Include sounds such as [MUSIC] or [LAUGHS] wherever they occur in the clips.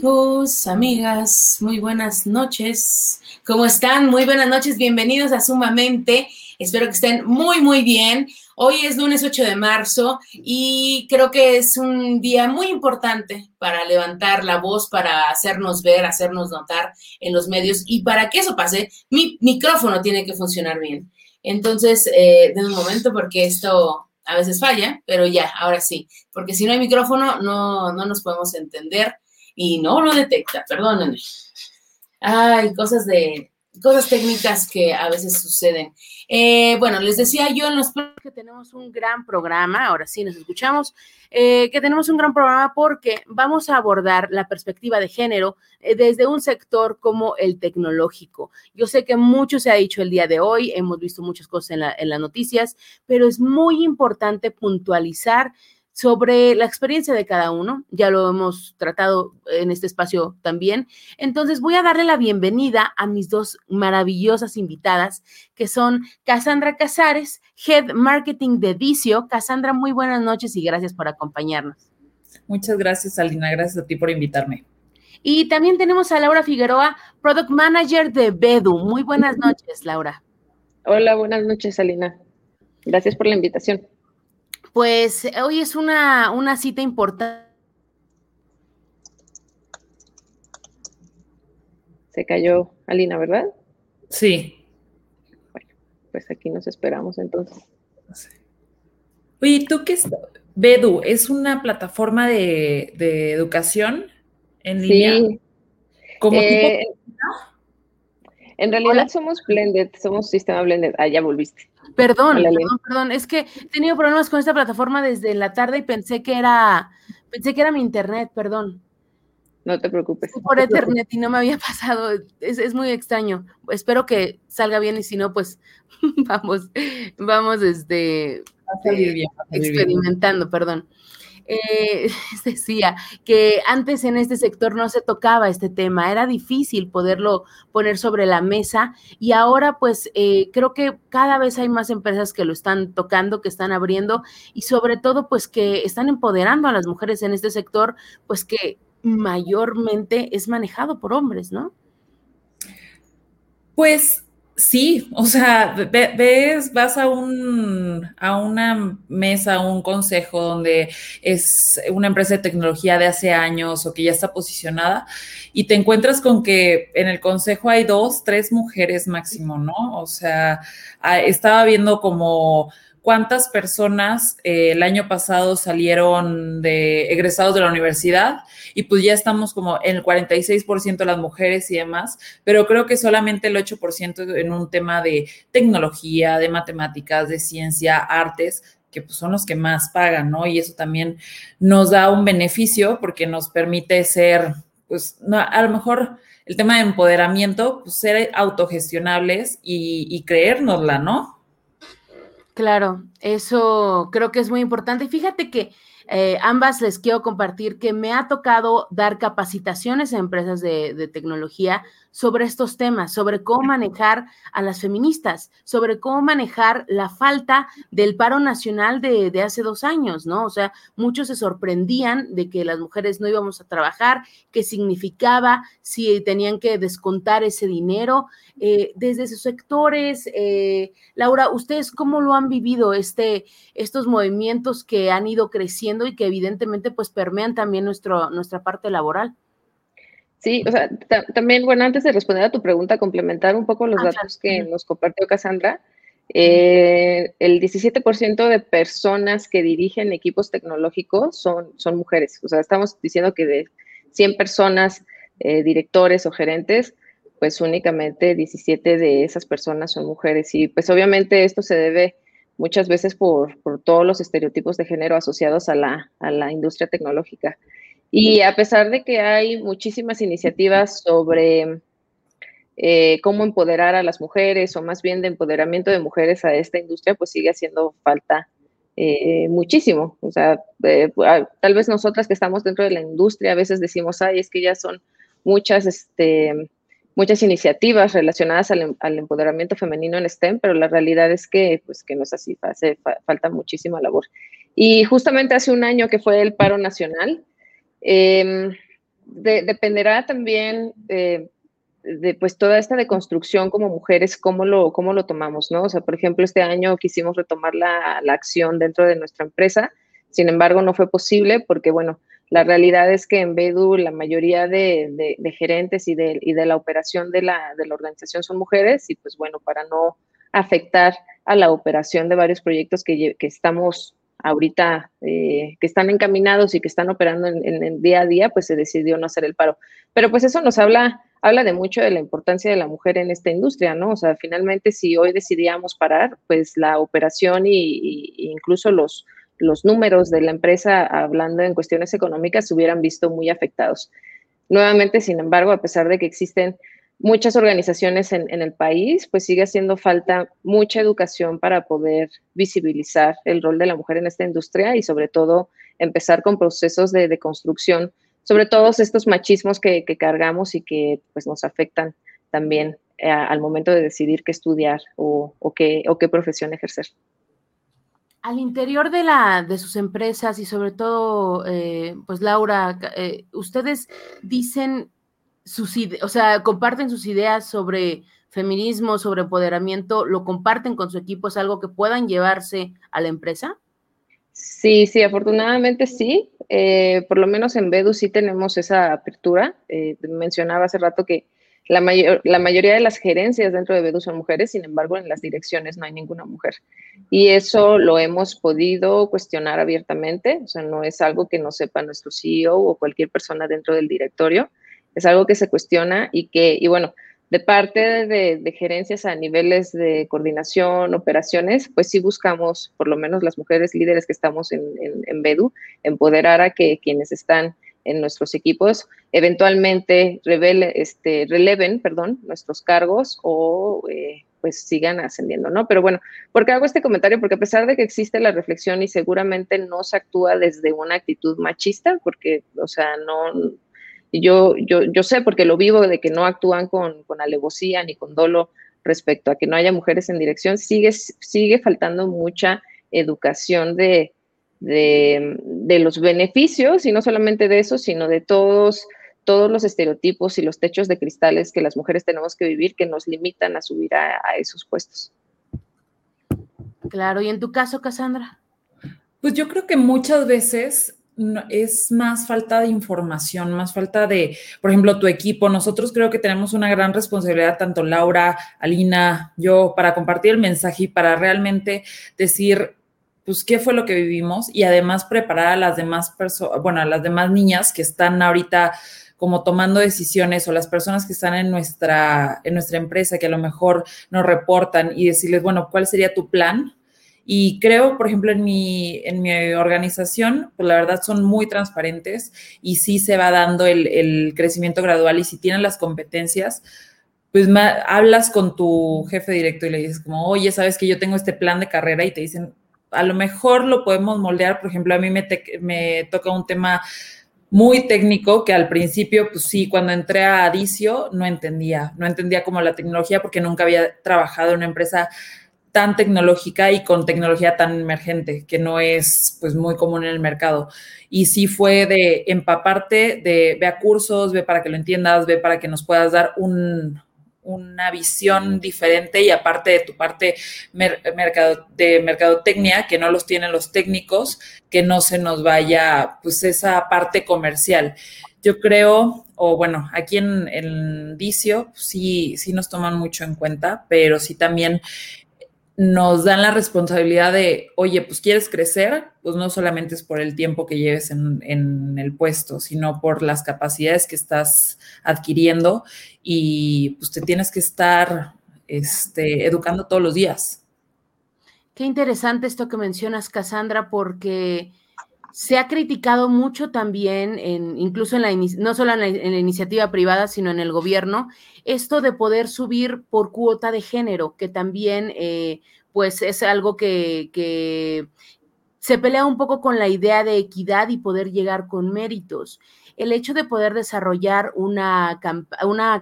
Amigos, amigas, muy buenas noches. ¿Cómo están? Muy buenas noches, bienvenidos a Sumamente. Espero que estén muy, muy bien. Hoy es lunes 8 de marzo y creo que es un día muy importante para levantar la voz, para hacernos ver, hacernos notar en los medios y para que eso pase, mi micrófono tiene que funcionar bien. Entonces, eh, de un momento porque esto a veces falla, pero ya, ahora sí, porque si no hay micrófono no, no nos podemos entender y no lo detecta, perdónenme. Hay cosas de cosas técnicas que a veces suceden. Eh, bueno, les decía yo en los que tenemos un gran programa, ahora sí nos escuchamos, eh, que tenemos un gran programa porque vamos a abordar la perspectiva de género eh, desde un sector como el tecnológico. Yo sé que mucho se ha dicho el día de hoy, hemos visto muchas cosas en, en las noticias, pero es muy importante puntualizar sobre la experiencia de cada uno. Ya lo hemos tratado en este espacio también. Entonces voy a darle la bienvenida a mis dos maravillosas invitadas, que son Cassandra Casares, Head Marketing de Vicio. Cassandra, muy buenas noches y gracias por acompañarnos. Muchas gracias, Alina. Gracias a ti por invitarme. Y también tenemos a Laura Figueroa, Product Manager de Bedu. Muy buenas noches, Laura. Hola, buenas noches, Alina. Gracias por la invitación. Pues hoy es una, una cita importante. Se cayó Alina, ¿verdad? Sí. Bueno, pues aquí nos esperamos entonces. Oye, ¿tú qué es? Bedu, ¿es una plataforma de, educación en línea? Sí. ¿Como eh, En realidad somos blended, somos sistema blended. Ah, ya volviste. Perdón, perdón, perdón. Es que he tenido problemas con esta plataforma desde la tarde y pensé que era, pensé que era mi internet, perdón. No te preocupes. Por internet y no me había [LAUGHS] pasado. Es, muy extraño. Espero que salga bien y si no, pues [LAUGHS] vamos, vamos desde experimentando, perdón eh, [LAUGHS] decía que antes en este sector no se tocaba este tema, era difícil poderlo poner sobre la mesa y ahora pues eh, creo que cada vez hay más empresas que lo están tocando, que están abriendo y sobre todo pues que están empoderando a las mujeres en este sector, pues que mayormente es manejado por hombres, ¿no? Pues Sí, o sea, ves, vas a, un, a una mesa, un consejo donde es una empresa de tecnología de hace años o que ya está posicionada y te encuentras con que en el consejo hay dos, tres mujeres máximo, ¿no? O sea, estaba viendo como cuántas personas eh, el año pasado salieron de egresados de la universidad y pues ya estamos como en el 46% de las mujeres y demás, pero creo que solamente el 8% en un tema de tecnología, de matemáticas, de ciencia, artes, que pues son los que más pagan, ¿no? Y eso también nos da un beneficio porque nos permite ser, pues, no, a lo mejor el tema de empoderamiento, pues ser autogestionables y, y creérnosla, ¿no? Claro, eso creo que es muy importante. Fíjate que eh, ambas les quiero compartir que me ha tocado dar capacitaciones a empresas de tecnología sobre estos temas, sobre cómo manejar a las feministas, sobre cómo manejar la falta del paro nacional de, hace dos años, ¿no? O sea, muchos se sorprendían de que las mujeres no íbamos a trabajar, qué significaba, si tenían que descontar ese dinero. Eh, desde sus sectores, eh, Laura, ¿ustedes cómo lo han vivido este, estos movimientos que han ido creciendo y que evidentemente pues permean también nuestro, nuestra parte laboral? Sí, o sea, también, bueno, antes de responder a tu pregunta, complementar un poco los ah, datos que nos compartió Cassandra. Eh, el 17% de personas que dirigen equipos tecnológicos son, son mujeres. O sea, estamos diciendo que de 100 personas, eh, directores o gerentes, pues únicamente 17 de esas personas son mujeres. Y pues obviamente esto se debe muchas veces por, por todos los estereotipos de género asociados a la, a la industria tecnológica. Y a pesar de que hay muchísimas iniciativas sobre eh, cómo empoderar a las mujeres o más bien de empoderamiento de mujeres a esta industria, pues sigue haciendo falta eh, muchísimo. O sea, eh, tal vez nosotras que estamos dentro de la industria a veces decimos, ay, es que ya son muchas, este, muchas iniciativas relacionadas al, empoderamiento femenino en STEM, pero la realidad es que, pues, que no es así, hace falta muchísima labor. Y justamente hace un año que fue el paro nacional, Em, dependerá también de pues toda esta deconstrucción como mujeres, cómo lo, cómo lo tomamos, ¿no? O sea, por ejemplo, este año quisimos retomar la, la acción dentro de nuestra empresa, sin embargo, no fue posible porque, bueno, la realidad es que en Bedu la mayoría de, de, gerentes y de, y de, la operación de la, de la organización son mujeres y pues bueno, para no afectar a la operación de varios proyectos que, que estamos ahorita, eh, que están encaminados y que están operando en, el día a día, pues se decidió no hacer el paro. Pero pues eso nos habla, habla de mucho de la importancia de la mujer en esta industria, ¿no? O sea, finalmente si hoy decidíamos parar, pues la operación y, incluso los, los números de la empresa, hablando en cuestiones económicas, se hubieran visto muy afectados. Nuevamente, sin embargo, a pesar de que existen muchas organizaciones en, el país, pues sigue haciendo falta mucha educación para poder visibilizar el rol de la mujer en esta industria y sobre todo empezar con procesos de, de construcción sobre todos estos machismos que, cargamos y que pues, nos afectan también eh, al momento de decidir qué estudiar o, qué, o qué profesión ejercer. Al interior de, la, de sus empresas y sobre todo, eh, pues Laura, eh, ustedes dicen sus o sea, comparten sus ideas sobre feminismo, sobre empoderamiento, lo comparten con su equipo, es algo que puedan llevarse a la empresa. Sí, sí, afortunadamente sí. Eh, por lo menos en Bedu sí tenemos esa apertura. mencionaba hace rato que la, mayor, la mayoría de las gerencias dentro de Bedu son mujeres, sin embargo, en las direcciones no hay ninguna mujer. Y eso lo hemos podido cuestionar abiertamente, o sea, no es algo que no sepa nuestro CEO o cualquier persona dentro del directorio, es algo que se cuestiona y que, y bueno, de parte de, gerencias a niveles de coordinación, operaciones, pues sí buscamos, por lo menos las mujeres líderes que estamos en, en Bedu, empoderar a que quienes están en nuestros equipos, eventualmente revele, este, releven perdón, nuestros cargos o eh, pues sigan ascendiendo, ¿no? Pero bueno, ¿por qué hago este comentario? Porque a pesar de que existe la reflexión y seguramente no se actúa desde una actitud machista, porque, o sea, no, yo, yo, yo sé porque lo vivo de que no actúan con, con alevosía ni con dolo respecto a que no haya mujeres en dirección, sigue, sigue faltando mucha educación de, de, los beneficios, y no solamente de eso, sino de todos, todos los estereotipos y los techos de cristales que las mujeres tenemos que vivir que nos limitan a subir a, esos puestos. Claro, y en tu caso, Cassandra. Pues yo creo que muchas veces es más falta de información, más falta de, por ejemplo, tu equipo. Nosotros creo que tenemos una gran responsabilidad, tanto Laura, Alina, yo, para compartir el mensaje y para realmente decir, pues, qué fue lo que vivimos y además preparar a las demás personas, bueno, a las demás niñas que están ahorita como tomando decisiones o las personas que están en nuestra, en nuestra empresa que a lo mejor nos reportan y decirles, bueno, ¿cuál sería tu plan? Y creo, por ejemplo, en mi, en mi organización, pues la verdad son muy transparentes y sí se va dando el, crecimiento gradual y si tienen las competencias, pues hablas con tu jefe directo y le dices como, oye, sabes que yo tengo este plan de carrera y te dicen, a lo mejor lo podemos moldear, por ejemplo, a mí me, me toca un tema muy técnico que al principio, pues sí, cuando entré a Adicio no entendía, no entendía como la tecnología porque nunca había trabajado en una empresa tan tecnológica y con tecnología tan emergente, que no es pues muy común en el mercado. Y sí fue de empaparte, de ve a cursos, ve para que lo entiendas, ve para que nos puedas dar un, una visión diferente y aparte de tu parte mercado, de mercadotecnia, que no los tienen los técnicos, que no se nos vaya pues esa parte comercial. Yo creo, o bueno, aquí en el Dicio sí, sí nos toman mucho en cuenta, pero sí también nos dan la responsabilidad de, oye, pues quieres crecer, pues no solamente es por el tiempo que lleves en, el puesto, sino por las capacidades que estás adquiriendo y pues te tienes que estar este, educando todos los días. Qué interesante esto que mencionas, Cassandra, porque se ha criticado mucho también, en, incluso en la, no solo en la, iniciativa privada, sino en el gobierno, esto de poder subir por cuota de género, que también eh, pues es algo que, que se pelea un poco con la idea de equidad y poder llegar con méritos. El hecho de poder desarrollar una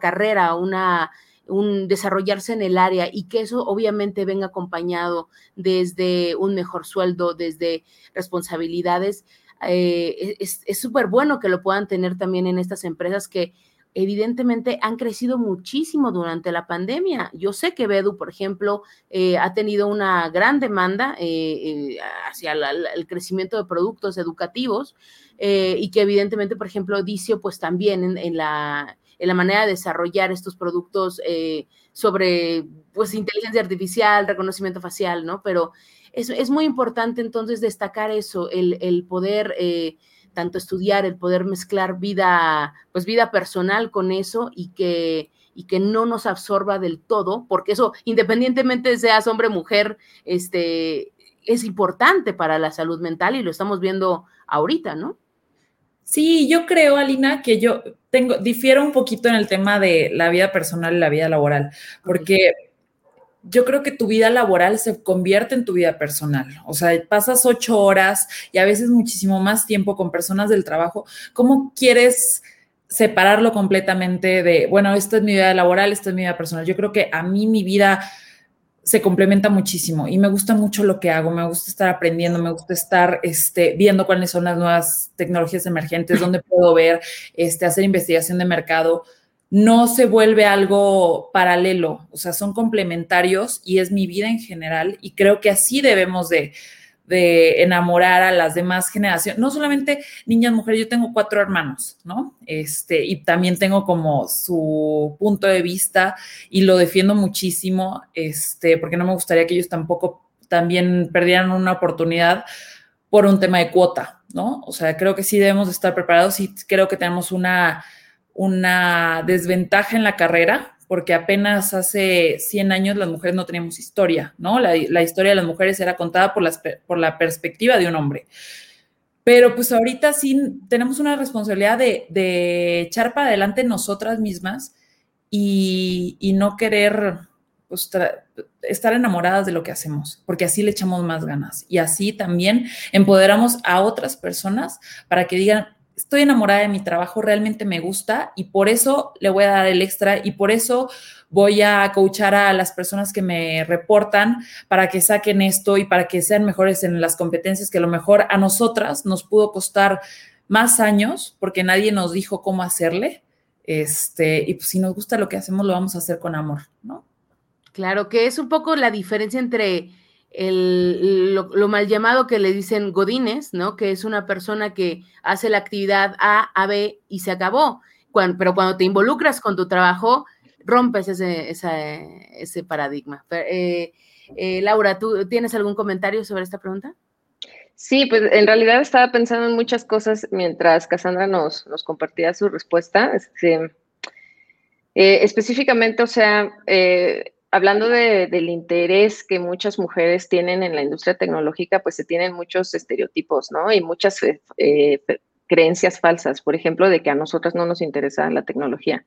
carrera, una un desarrollarse en el área y que eso obviamente venga acompañado desde un mejor sueldo, desde responsabilidades, eh, es súper bueno que lo puedan tener también en estas empresas que evidentemente han crecido muchísimo durante la pandemia. Yo sé que Bedu, por ejemplo, eh, ha tenido una gran demanda eh, hacia el crecimiento de productos educativos y que evidentemente, por ejemplo, Dicio, pues también en, la, en la manera de desarrollar estos productos sobre pues inteligencia artificial, reconocimiento facial, ¿no? Pero es, es muy importante entonces destacar eso, el, el poder eh, tanto estudiar, el poder mezclar vida, pues vida personal con eso y que, y que no nos absorba del todo, porque eso, independientemente de seas hombre mujer, este, es importante para la salud mental y lo estamos viendo ahorita, ¿no? Sí, yo creo, Alina, que yo tengo, difiero un poquito en el tema de la vida personal y la vida laboral, porque yo creo que tu vida laboral se convierte en tu vida personal. O sea, pasas ocho horas y a veces muchísimo más tiempo con personas del trabajo. ¿Cómo quieres separarlo completamente de, bueno, esto es mi vida laboral, esto es mi vida personal? Yo creo que a mí mi vida se complementa muchísimo y me gusta mucho lo que hago, me gusta estar aprendiendo, me gusta estar este, viendo cuáles son las nuevas tecnologías emergentes, dónde puedo ver, este, hacer investigación de mercado. No se vuelve algo paralelo, o sea, son complementarios y es mi vida en general y creo que así debemos de, enamorar a las demás generaciones, no solamente niñas, mujeres, yo tengo cuatro hermanos, ¿no? Este, y también tengo como su punto de vista y lo defiendo muchísimo, este, porque no me gustaría que ellos tampoco también perdieran una oportunidad por un tema de cuota, ¿no? O sea, creo que sí debemos de estar preparados y creo que tenemos una una desventaja en la carrera, porque apenas hace 100 años las mujeres no teníamos historia, ¿no? La, historia de las mujeres era contada por, la perspectiva de un hombre. Pero pues ahorita sí tenemos una responsabilidad de, echar para adelante nosotras mismas y, no querer pues, estar enamoradas de lo que hacemos, porque así le echamos más ganas y así también empoderamos a otras personas para que digan, estoy enamorada de mi trabajo, realmente me gusta y por eso le voy a dar el extra y por eso voy a coachar a las personas que me reportan para que saquen esto y para que sean mejores en las competencias que a lo mejor a nosotras nos pudo costar más años porque nadie nos dijo cómo hacerle. Este, y pues si nos gusta lo que hacemos, lo vamos a hacer con amor, ¿no? Claro, que es un poco la diferencia entre el, lo, mal llamado que le dicen godines, ¿no? Que es una persona que hace la actividad A, A, B y se acabó. pero cuando te involucras con tu trabajo, rompes ese, paradigma. Eh, eh, Laura, ¿tú tienes algún comentario sobre esta pregunta? Sí, pues en realidad estaba pensando en muchas cosas mientras Cassandra nos, nos compartía su respuesta. Este, eh, específicamente, o sea, hablando del interés que muchas mujeres tienen en la industria tecnológica, pues se tienen muchos estereotipos, ¿no? Y muchas eh, eh, creencias falsas, por ejemplo, de que a nosotras no nos interesa la tecnología,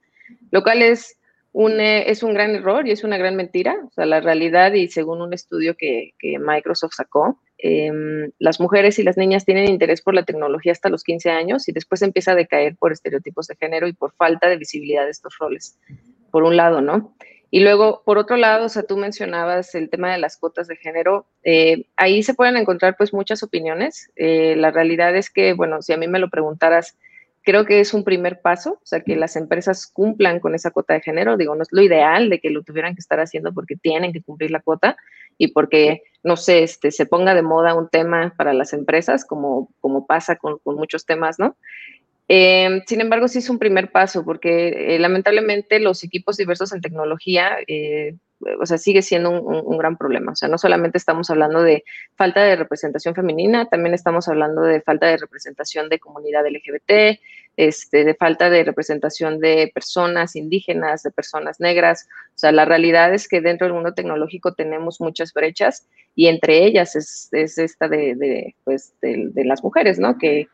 lo cual es un, eh, es un gran error y es una gran mentira. O sea, la realidad, y según un estudio que, que Microsoft sacó, em, las mujeres y las niñas tienen interés por la tecnología hasta los 15 años y después empieza a decaer por estereotipos de género y por falta de visibilidad de estos roles, por un lado, ¿no? Y luego, por otro lado, o sea, tú mencionabas el tema de las cuotas de género. Eh, ahí se pueden encontrar pues muchas opiniones. Eh, la realidad es que, bueno, si a mí me lo preguntaras, creo que es un primer paso, o sea, que las empresas cumplan con esa cuota de género. Digo, no es lo ideal de que lo tuvieran que estar haciendo porque tienen que cumplir la cuota y porque, no sé, este, se ponga de moda un tema para las empresas, como, como pasa con, con muchos temas, ¿no? Em, sin embargo, sí es un primer paso porque eh, lamentablemente los equipos diversos en tecnología, eh, o sea, sigue siendo un, gran problema. O sea, no solamente estamos hablando de falta de representación femenina, también estamos hablando de falta de representación de comunidad LGBT, este, de falta de representación de personas indígenas, de personas negras. O sea, la realidad es que dentro del mundo tecnológico tenemos muchas brechas y entre ellas es, esta de, pues, de, las mujeres, ¿no? Que,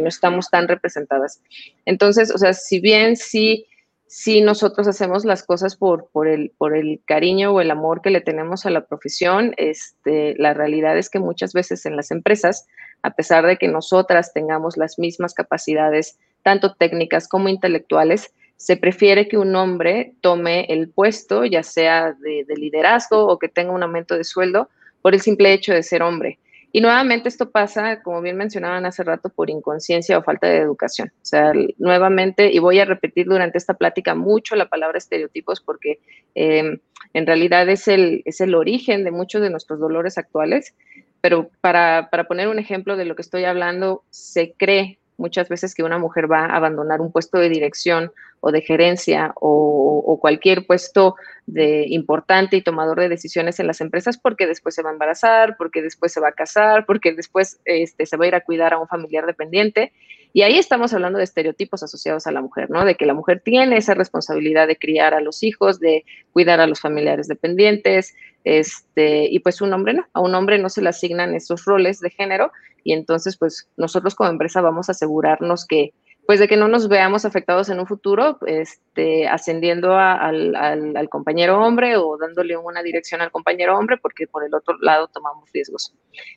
no estamos tan representadas. Entonces, o sea, si bien sí, sí nosotros hacemos las cosas por, por, el, por el cariño o el amor que le tenemos a la profesión, este, la realidad es que muchas veces en las empresas, a pesar de que nosotras tengamos las mismas capacidades tanto técnicas como intelectuales, se prefiere que un hombre tome el puesto, ya sea de, liderazgo o que tenga un aumento de sueldo, por el simple hecho de ser hombre. Y nuevamente esto pasa, como bien mencionaban hace rato, por inconsciencia o falta de educación. O sea, nuevamente, y voy a repetir durante esta plática mucho la palabra estereotipos porque em, en realidad es el, es el origen de muchos de nuestros dolores actuales. Pero para, para poner un ejemplo de lo que estoy hablando, se cree muchas veces que una mujer va a abandonar un puesto de dirección o de gerencia o, cualquier puesto de importante y tomador de decisiones en las empresas porque después se va a embarazar, porque después se va a casar, porque después este, se va a ir a cuidar a un familiar dependiente. Y ahí estamos hablando de estereotipos asociados a la mujer, ¿no? De que la mujer tiene esa responsabilidad de criar a los hijos, de cuidar a los familiares dependientes, este, y pues un hombre no, a un hombre no se le asignan esos roles de género y entonces pues nosotros como empresa vamos a asegurarnos que pues de que no nos veamos afectados en un futuro, este, ascendiendo al, al, compañero hombre o dándole una dirección al compañero hombre, porque por el otro lado tomamos riesgos.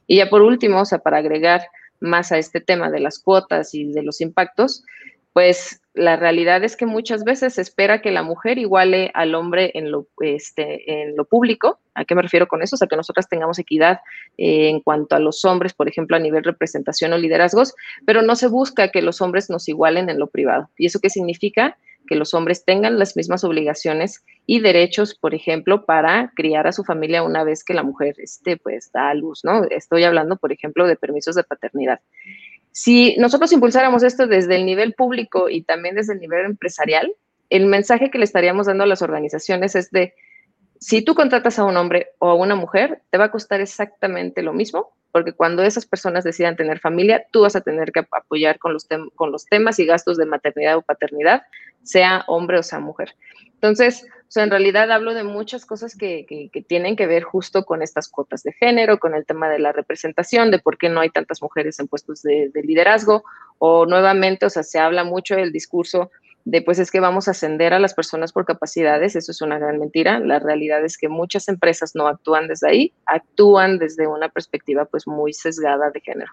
Y ya por último, o sea, para agregar más a este tema de las cuotas y de los impactos, pues la realidad es que muchas veces se espera que la mujer iguale al hombre en lo, este, en lo público. ¿A qué me refiero con eso? O sea, que nosotras tengamos equidad eh, en cuanto a los hombres, por ejemplo, a nivel representación o liderazgos, pero no se busca que los hombres nos igualen en lo privado. ¿Y eso qué significa? Que los hombres tengan las mismas obligaciones y derechos, por ejemplo, para criar a su familia una vez que la mujer este, pues, da a luz, ¿no? Estoy hablando, por ejemplo, de permisos de paternidad. Si nosotros impulsáramos esto desde el nivel público y también desde el nivel empresarial, el mensaje que le estaríamos dando a las organizaciones es de, si tú contratas a un hombre o a una mujer, te va a costar exactamente lo mismo, porque cuando esas personas decidan tener familia, tú vas a tener que apoyar con los, con los temas y gastos de maternidad o paternidad, sea hombre o sea mujer. Entonces, o sea, en realidad hablo de muchas cosas que, que, tienen que ver justo con estas cuotas de género, con el tema de la representación, de por qué no hay tantas mujeres en puestos de, liderazgo, o nuevamente, o sea, se habla mucho del discurso de pues es que vamos a ascender a las personas por capacidades, eso es una gran mentira. La realidad es que muchas empresas no actúan desde ahí, actúan desde una perspectiva pues muy sesgada de género.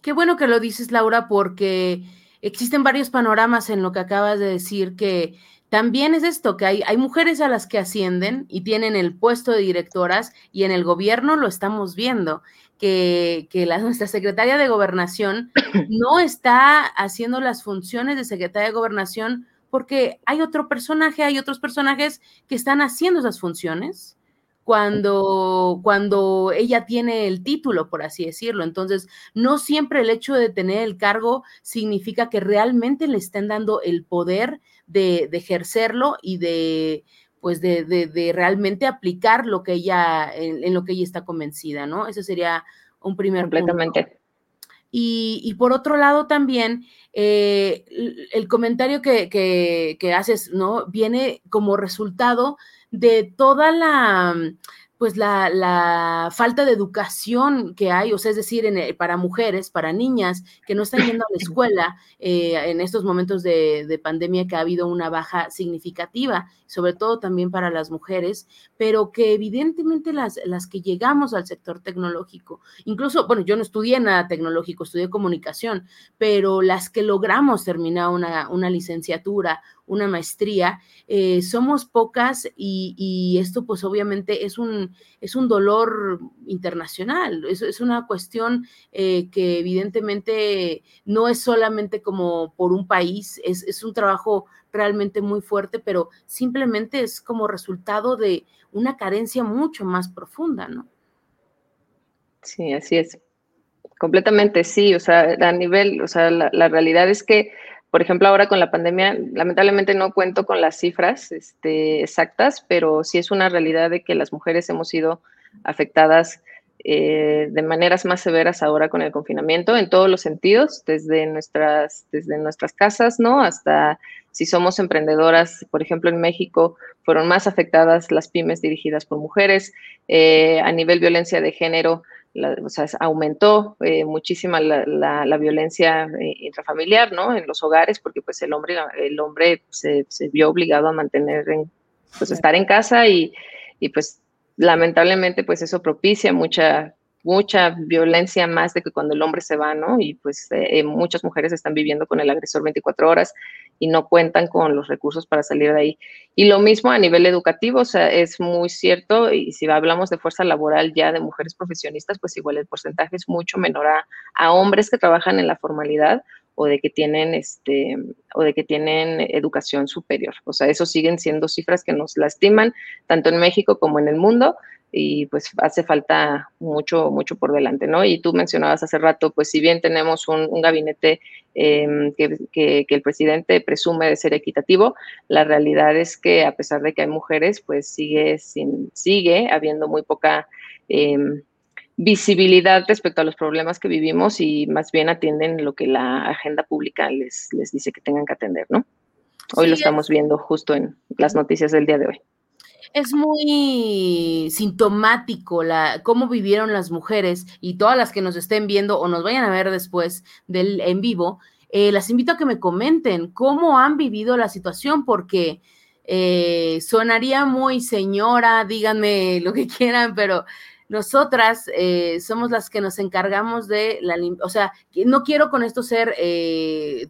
Qué bueno que lo dices, Laura, porque existen varios panoramas en lo que acabas de decir que también es esto, que hay, hay mujeres a las que ascienden y tienen el puesto de directoras y en el gobierno lo estamos viendo, que, que la, [LAUGHS] nuestra secretaria de gobernación [COUGHS] no está haciendo las funciones de secretaria de gobernación porque hay otro personaje, hay otros personajes que están haciendo esas funciones cuando, cuando ella tiene el título, por así decirlo. Entonces, no siempre el hecho de tener el cargo significa que realmente le estén dando el poder de, ejercerlo y de pues de, realmente aplicar lo que ella, en, lo que ella está convencida, ¿no? Ese sería un primer Completamente. Y, por otro lado también, eh, el comentario que, que, haces, ¿no? Viene como resultado de toda la pues la, falta de educación que hay, o sea, es decir, en, para mujeres, para niñas que no están yendo a la escuela eh, en estos momentos de, de, pandemia que ha habido una baja significativa, sobre todo también para las mujeres, pero que evidentemente las, las que llegamos al sector tecnológico, incluso, bueno, yo no estudié nada tecnológico, estudié comunicación, pero las que logramos terminar una, una licenciatura una maestría, eh, somos pocas y, esto pues obviamente es un, es un dolor internacional, es, es una cuestión eh, que evidentemente no es solamente como por un país, es, es un trabajo realmente muy fuerte, pero simplemente es como resultado de una carencia mucho más profunda, ¿no? Sí, así es. Completamente sí, o sea, a nivel, o sea, la realidad es que por ejemplo, ahora con la pandemia, lamentablemente no cuento con las cifras este, exactas, pero sí es una realidad de que las mujeres hemos sido afectadas eh, de maneras más severas ahora con el confinamiento, en todos los sentidos, desde nuestras, desde nuestras casas, ¿no? Hasta si somos emprendedoras, por ejemplo, en México fueron más afectadas las pymes dirigidas por mujeres, eh, a nivel violencia de género, o sea, aumentó eh, muchísima la, violencia eh, intrafamiliar, ¿no? En los hogares, porque pues el hombre, el hombre se, vio obligado a mantener, en, pues estar en casa y, y, pues lamentablemente pues eso propicia mucha, mucha violencia más de que cuando el hombre se va, ¿no? Y pues eh, eh, muchas mujeres están viviendo con el agresor 24 horas y no cuentan con los recursos para salir de ahí. Y lo mismo a nivel educativo, o sea, es muy cierto, y si hablamos de fuerza laboral ya de mujeres profesionistas, pues igual el porcentaje es mucho menor a, hombres que trabajan en la formalidad o de que tienen este o de que tienen educación superior. O sea, eso siguen siendo cifras que nos lastiman tanto en México como en el mundo y pues hace falta mucho, mucho por delante, ¿no? Y tú mencionabas hace rato, pues si bien tenemos un, gabinete em, que, el presidente presume de ser equitativo, la realidad es que a pesar de que hay mujeres, pues sigue, sin, sigue habiendo muy poca em, visibilidad respecto a los problemas que vivimos y más bien atienden lo que la agenda pública les, les dice que tengan que atender, ¿no? Hoy lo estamos viendo justo en las noticias del día de hoy es muy sintomático la, cómo vivieron las mujeres y todas las que nos estén viendo o nos vayan a ver después del en vivo, eh, las invito a que me comenten cómo han vivido la situación, porque eh, sonaría muy señora, díganme lo que quieran, pero nosotras eh, somos las que nos encargamos de la, o sea, no quiero con esto ser,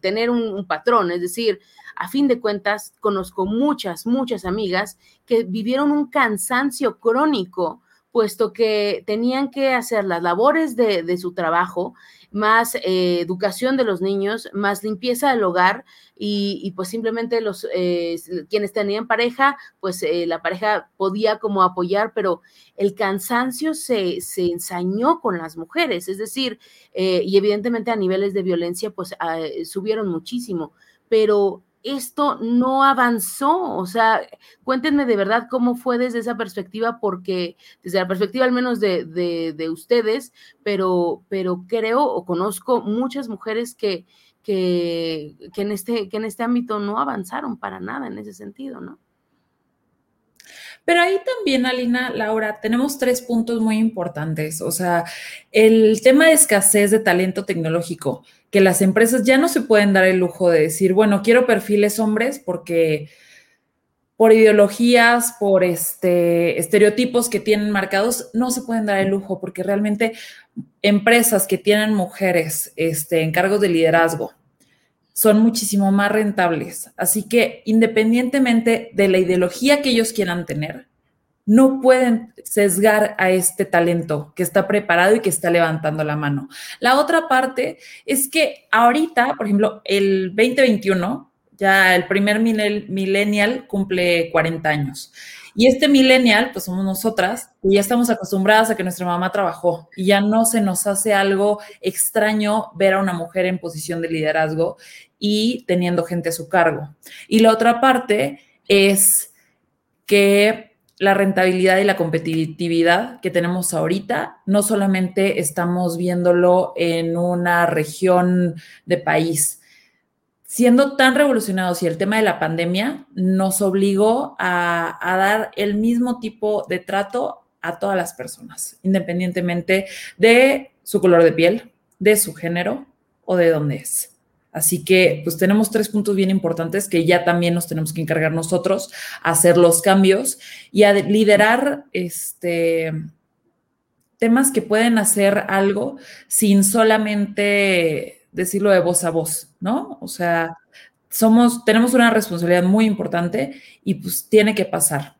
tener un, patrón, es decir, a fin de cuentas, conozco muchas, muchas amigas que vivieron un cansancio crónico, puesto que tenían que hacer las labores de, su trabajo, más eh, educación de los niños, más limpieza del hogar y, pues simplemente los eh, quienes tenían pareja, pues eh, la pareja podía como apoyar, pero el cansancio se, se ensañó con las mujeres, es decir, y evidentemente a niveles de violencia pues ah, subieron muchísimo, pero esto no avanzó. O sea, cuéntenme de verdad cómo fue desde esa perspectiva, porque desde la perspectiva al menos de, de, ustedes, pero, pero creo o conozco muchas mujeres que, que, que, en este, que en este ámbito no avanzaron para nada en ese sentido, ¿no? Pero ahí también, Alina, Laura, tenemos tres puntos muy importantes. O sea, el tema de escasez de talento tecnológico, que las empresas ya no se pueden dar el lujo de decir, bueno, quiero perfiles hombres porque por ideologías, por este, estereotipos que tienen marcados, no se pueden dar el lujo porque realmente empresas que tienen mujeres este, en cargos de liderazgo, son muchísimo más rentables. Así que independientemente de la ideología que ellos quieran tener, no pueden sesgar a este talento que está preparado y que está levantando la mano. La otra parte es que ahorita, por ejemplo, el 2021, ya el primer millennial cumple 40 años. Y este millennial, pues somos nosotras, y ya estamos acostumbradas a que nuestra mamá trabajó y ya no se nos hace algo extraño ver a una mujer en posición de liderazgo y teniendo gente a su cargo. Y la otra parte es que la rentabilidad y la competitividad que tenemos ahorita, no solamente estamos viéndolo en una región de país, siendo tan revolucionados y el tema de la pandemia nos obligó a, dar el mismo tipo de trato a todas las personas, independientemente de su color de piel, de su género o de dónde es. Así que pues tenemos tres puntos bien importantes que ya también nos tenemos que encargar nosotros hacer los cambios y a liderar este temas que pueden hacer algo sin solamente decirlo de voz a voz, ¿no? O sea, somos, tenemos una responsabilidad muy importante y pues tiene que pasar.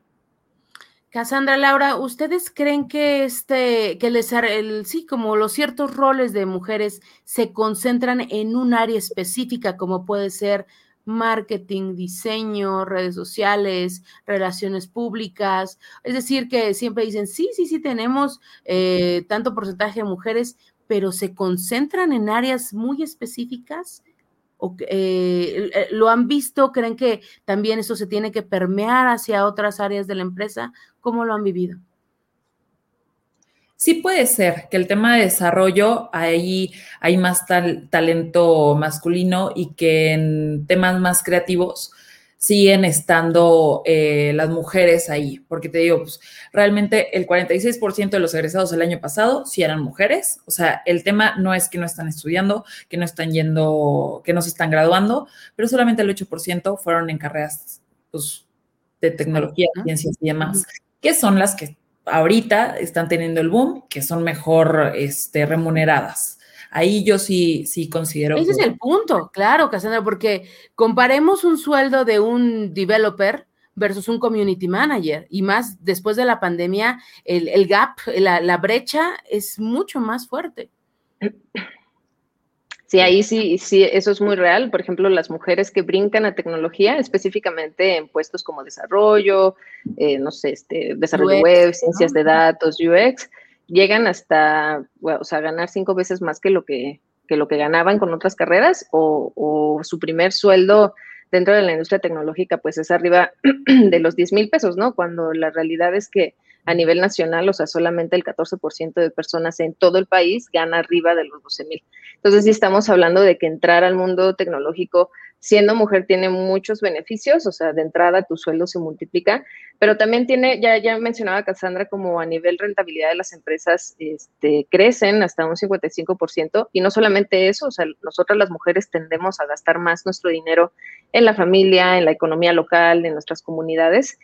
Cassandra Laura, ¿ustedes creen que este, que les, el, sí, como los ciertos roles de mujeres se concentran en un área específica, como puede ser marketing, diseño, redes sociales, relaciones públicas? Es decir, que siempre dicen, sí, sí, sí, tenemos eh, tanto porcentaje de mujeres, pero se concentran en áreas muy específicas? ¿O, eh, eh, ¿Lo han visto? ¿Creen que también eso se tiene que permear hacia otras áreas de la empresa? ¿Cómo lo han vivido? Sí puede ser que el tema de desarrollo, ahí hay más talento masculino y que en temas más creativos siguen estando eh, las mujeres ahí, porque te digo, pues realmente el 46% de los egresados del año pasado sí eran mujeres, o sea, el tema no es que no están estudiando, que no están yendo, que no se están graduando, pero solamente el 8% fueron en carreras pues, de tecnología, ciencias y demás, que son las que ahorita están teniendo el boom, que son mejor este, remuneradas. Ahí yo sí, sí considero. Ese es el punto, claro, Cassandra, porque comparemos un sueldo de un developer versus un community manager. Y más después de la pandemia, el, gap, la, la, brecha es mucho más fuerte. Sí, ahí sí, sí, eso es muy real. Por ejemplo, las mujeres que brincan a tecnología, específicamente en puestos como desarrollo, eh, no sé, este, desarrollo web, ciencias de datos, UX, llegan hasta, o sea, ganar cinco veces más que lo que, que lo que ganaban con otras carreras o, o su primer sueldo dentro de la industria tecnológica pues es arriba [CLEARS THROAT] de los 10 mil pesos, ¿no? Cuando la realidad es que a nivel nacional, o sea, solamente el 14% de personas en todo el país gana arriba de los 12 mil. Entonces, sí estamos hablando de que entrar al mundo tecnológico siendo mujer tiene muchos beneficios, o sea, de entrada tu sueldo se multiplica, pero también tiene, ya, ya mencionaba Cassandra, como a nivel rentabilidad de las empresas este, crecen hasta un 55%, y no solamente eso, o sea, nosotras las mujeres tendemos a gastar más nuestro dinero en la familia, en la economía local, en nuestras comunidades,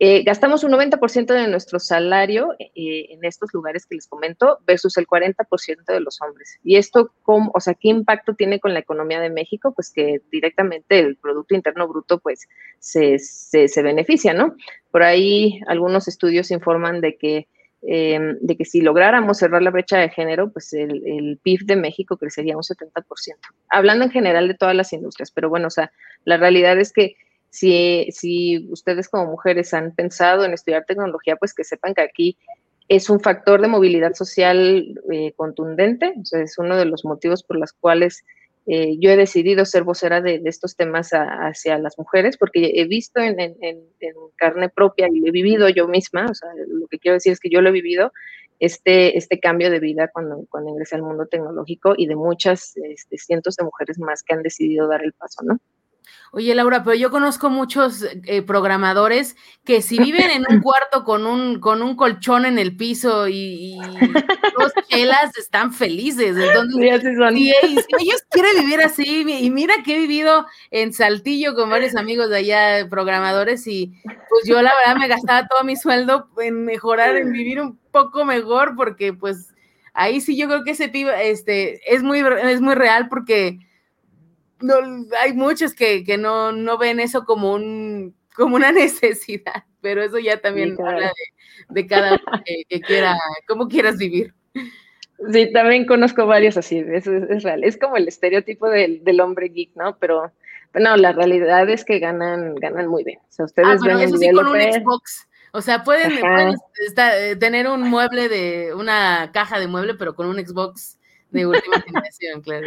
eh, gastamos un 90% de nuestro salario eh, en estos lugares que les comento versus el 40% de los hombres. Y esto, ¿cómo, o sea, ¿qué impacto tiene con la economía de México? Pues que directamente el Producto Interno Bruto pues se, se, beneficia, ¿no? Por ahí algunos estudios informan de que, em, de que si lográramos cerrar la brecha de género, pues el, el PIB de México crecería un 70%. Hablando en general de todas las industrias, pero bueno, o sea, la realidad es que si, si ustedes como mujeres han pensado en estudiar tecnología, pues que sepan que aquí es un factor de movilidad social eh, contundente, o sea, es uno de los motivos por los cuales eh, yo he decidido ser vocera de, estos temas hacia las mujeres, porque he visto en, carne propia y lo he vivido yo misma, o sea, lo que quiero decir es que yo lo he vivido, este, este cambio de vida cuando, cuando ingresé al mundo tecnológico y de muchas este, cientos de mujeres más que han decidido dar el paso, ¿no? Oye, Laura, pero yo conozco muchos eh, programadores que si viven en un cuarto con un, con un colchón en el piso y, dos chelas, están felices. Entonces, sí, Si, ellos quieren vivir así, y mira que he vivido en Saltillo con varios amigos de allá, programadores, y pues yo la verdad me gastaba todo mi sueldo en mejorar, en vivir un poco mejor, porque pues ahí sí yo creo que ese pibe este, es, muy, es muy real porque no, hay muchos que, no, ven eso como, un, como una [LAUGHS] necesidad, pero eso ya también habla de, cada uno que, quiera, cómo quieras vivir. Sí, también conozco varios así, es, es real. Es como el estereotipo del, hombre geek, ¿no? Pero, no, la realidad es que ganan, ganan muy bien. O sea, ustedes ah, ven eso sí con un Xbox. O sea, pueden, eh, tener un mueble de, una caja de mueble, pero con un Xbox de última generación, claro.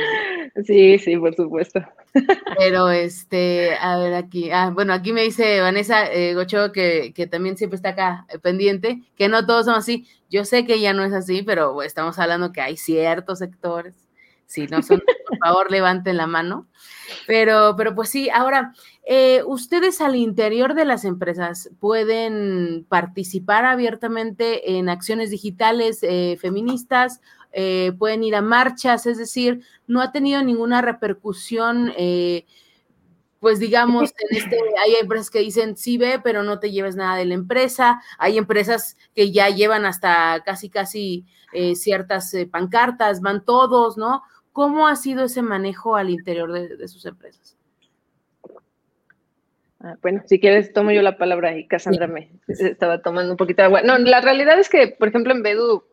Sí, sí, por supuesto. [LAUGHS] Pero este, a ver aquí, ah, bueno, aquí me dice Vanessa eh, Gocho que, que, también siempre está acá eh, pendiente, que no todos son así. Yo sé que ya no es así, pero estamos hablando que hay ciertos sectores. Si no son, por favor, levanten la mano. Pero, pero pues sí, ahora, eh, ustedes al interior de las empresas pueden participar abiertamente en acciones digitales feministas eh, pueden ir a marchas, es decir, no ha tenido ninguna repercusión, eh, pues digamos, [LAUGHS] en este, hay empresas que dicen, sí ve, pero no te lleves nada de la empresa, hay empresas que ya llevan hasta casi, casi eh, ciertas pancartas, van todos, ¿no? ¿Cómo ha sido ese manejo al interior de, sus empresas? Ah, bueno, si quieres, tomo yo la palabra y Cassandra me estaba tomando un poquito de agua. No, la realidad es que, por ejemplo, en Bedu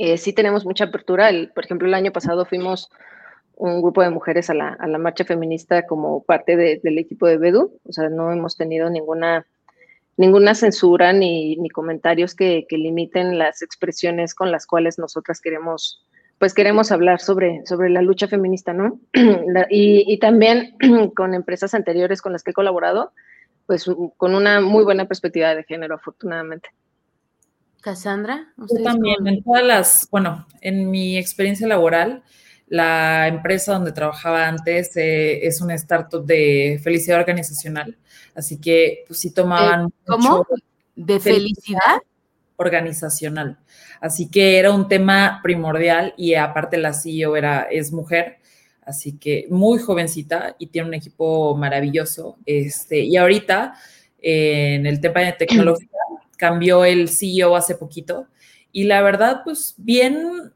eh, sí tenemos mucha apertura. por ejemplo, el año pasado fuimos un grupo de mujeres a la, marcha feminista como parte del equipo de Bedu. O sea, no hemos tenido ninguna, ninguna censura ni, comentarios que, limiten las expresiones con las cuales nosotras queremos, pues queremos hablar sobre, sobre la lucha feminista, ¿no? [CLEARS THROAT] y, y también [CLEARS THROAT] con empresas anteriores con las que he colaborado, pues con una muy buena perspectiva de género, afortunadamente. Cassandra. Yo también, en todas las, bueno, en mi experiencia laboral, la empresa donde trabajaba antes eh, es una startup de felicidad organizacional, así que pues sí tomaban... ¿Cómo? ¿De felicidad? Organizacional. Así que era un tema primordial y aparte la CEO era, es mujer, así que muy jovencita y tiene un equipo maravilloso. Este, y ahorita en el tema de [CLEARS THROAT] tecnología cambió el CEO hace poquito. Y la verdad, pues bien